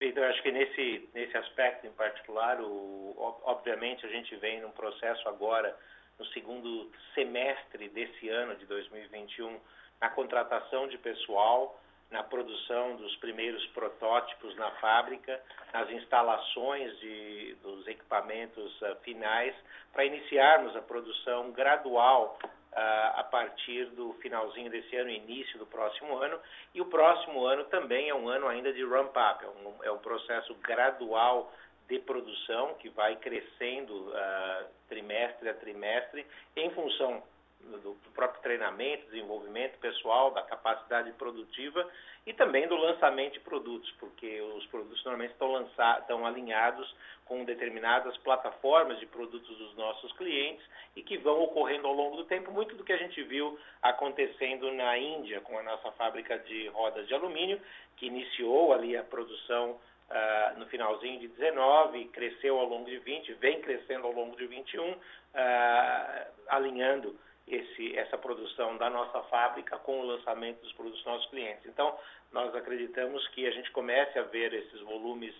Vitor, acho que nesse, nesse aspecto em particular, o, obviamente a gente vem num processo agora, no segundo semestre desse ano de 2021, na contratação de pessoal, na produção dos primeiros protótipos na fábrica, nas instalações de, dos equipamentos uh, finais, para iniciarmos a produção gradual uh, a partir do finalzinho desse ano, início do próximo ano. E o próximo ano também é um ano ainda de ramp-up, é um, é um processo gradual de produção que vai crescendo uh, trimestre a trimestre em função do, próprio treinamento, desenvolvimento pessoal, da capacidade produtiva e também do lançamento de produtos, porque os produtos normalmente estão, lançados, estão alinhados com determinadas plataformas de produtos dos nossos clientes e que vão ocorrendo ao longo do tempo, muito do que a gente viu acontecendo na Índia com a nossa fábrica de rodas de alumínio, que iniciou ali a produção Uh, no finalzinho de 19, cresceu ao longo de 20, vem crescendo ao longo de 21, uh, ah, alinhando esse, essa produção da nossa fábrica com o lançamento dos produtos dos nossos clientes. Então, nós acreditamos que a gente comece a ver esses volumes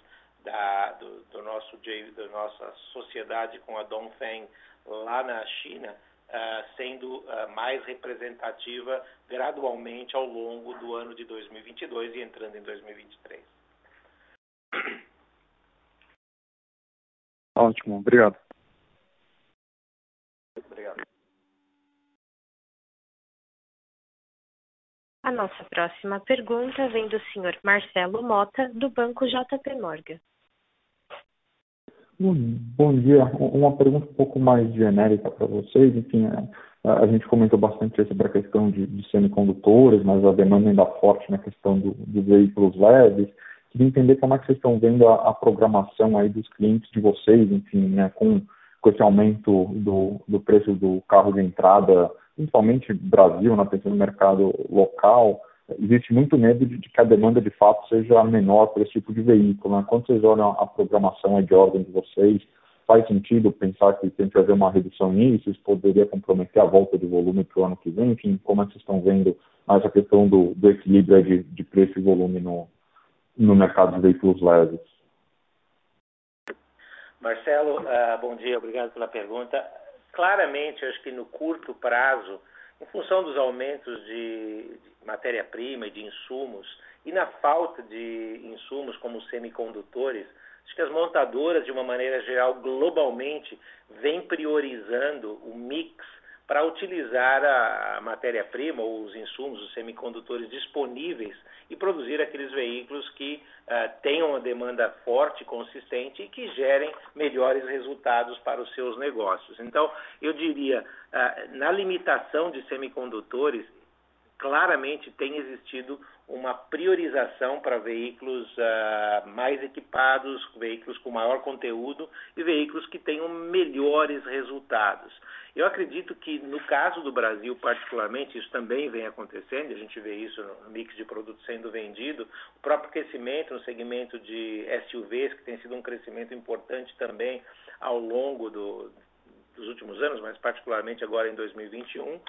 da, do, do nosso, da nossa sociedade com a Dongfeng lá na China, uh, sendo uh, mais representativa gradualmente ao longo do ano de 2022 e entrando em 2023. Ótimo, obrigado. A nossa próxima pergunta vem do senhor Marcelo Mota, do Banco JP Morgan. Bom dia. Uma pergunta um pouco mais genérica para vocês. Enfim, é, a gente comentou bastante sobre a questão de, de semicondutores, mas a demanda ainda forte na questão do, dos veículos leves. Queria entender como é que vocês estão vendo a, a programação aí dos clientes de vocês, enfim, né, com, com esse aumento do, do preço do carro de entrada principalmente Brasil, na pensando no mercado local, existe muito medo de, de, que a demanda de fato seja menor para esse tipo de veículo. Né? Quando vocês olham a programação de ordem de vocês, faz sentido pensar que tem que haver uma redução nisso? Isso poderia comprometer a volta de volume para o ano que vem? Enfim, como é que vocês estão vendo mais a questão do, do equilíbrio de, de preço e volume no, no mercado de veículos leves? Marcelo, uh, bom dia, obrigado pela pergunta. Claramente, acho que no curto prazo, em função dos aumentos de, de matéria-prima e de insumos, e na falta de insumos como semicondutores, acho que as montadoras, de uma maneira geral, globalmente, vêm priorizando o mix para utilizar a matéria-prima ou os insumos, os semicondutores disponíveis e produzir aqueles veículos que uh, tenham uma demanda forte, consistente e que gerem melhores resultados para os seus negócios. Então, eu diria, uh, na limitação de semicondutores, claramente tem existido uma priorização para veículos uh, mais equipados, veículos com maior conteúdo e veículos que tenham melhores resultados. Eu acredito que no caso do Brasil, particularmente, isso também vem acontecendo, a gente vê isso no mix de produtos sendo vendido, o próprio crescimento no segmento de SUVs, que tem sido um crescimento importante também ao longo do, dos últimos anos, mas particularmente agora em 2021. Uh,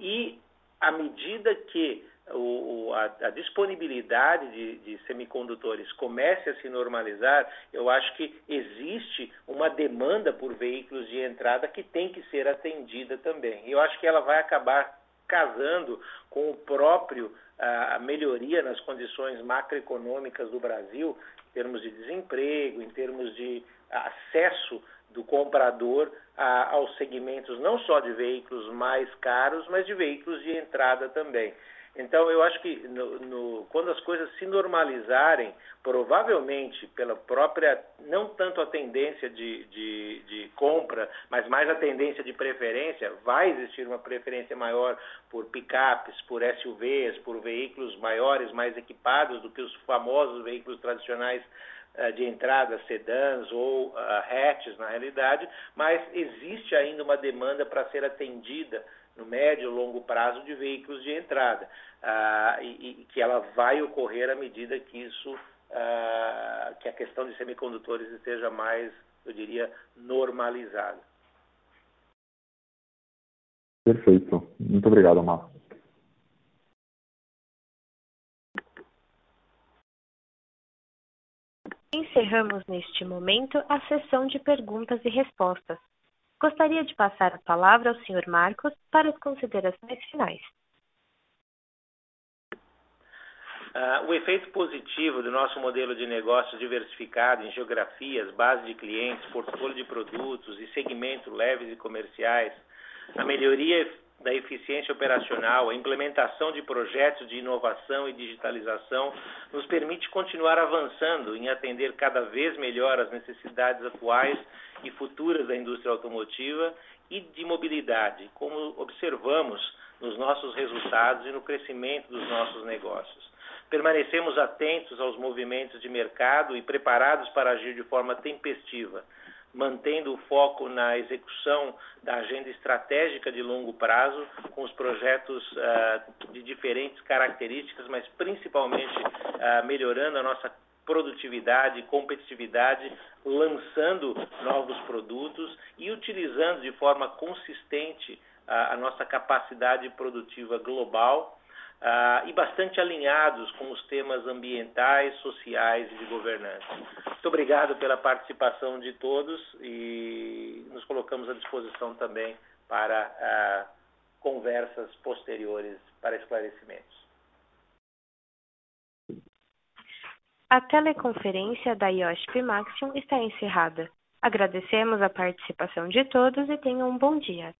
e à medida que o, a, a, disponibilidade de, de, semicondutores comece a se normalizar, eu acho que existe uma demanda por veículos de entrada que tem que ser atendida também. Eu acho que ela vai acabar casando com o próprio a melhoria nas condições macroeconômicas do Brasil, em termos de desemprego, em termos de acesso do comprador a, aos segmentos não só de veículos mais caros, mas de veículos de entrada também. Então, eu acho que no, no, quando as coisas se normalizarem, provavelmente pela própria, não tanto a tendência de, de, de, compra, mas mais a tendência de preferência, vai existir uma preferência maior por picapes, por SUVs, por veículos maiores, mais equipados do que os famosos veículos tradicionais de entrada, sedãs ou uh, hatches na realidade, mas existe ainda uma demanda para ser atendida no médio e longo prazo de veículos de entrada, uh, e, e, que ela vai ocorrer à medida que isso, uh, que a questão de semicondutores esteja mais, eu diria, normalizada. Perfeito. Muito obrigado, Marcos. Encerramos neste momento a sessão de perguntas e respostas. Gostaria de passar a palavra ao Sr. Marcos para as considerações finais. Uh, o efeito positivo do nosso modelo de negócio diversificado em geografias, base de clientes, portfólio de produtos e segmento leves e comerciais, a melhoria da eficiência operacional, a implementação de projetos de inovação e digitalização nos permite continuar avançando em atender cada vez melhor as necessidades atuais e futuras da indústria automotiva e de mobilidade, como observamos nos nossos resultados e no crescimento dos nossos negócios. Permanecemos atentos aos movimentos de mercado e preparados para agir de forma tempestiva, mantendo o foco na execução da agenda estratégica de longo prazo, com os projetos uh, de diferentes características, mas principalmente uh, melhorando a nossa produtividade competitividade, lançando novos produtos e utilizando de forma consistente uh, a nossa capacidade produtiva global uh, e bastante alinhados com os temas ambientais, sociais e de governança. Muito obrigado pela participação de todos e nos colocamos à disposição também para uh, conversas posteriores para esclarecimentos. A teleconferência da IOSP Maxion está encerrada. Agradecemos a participação de todos e tenham um bom dia.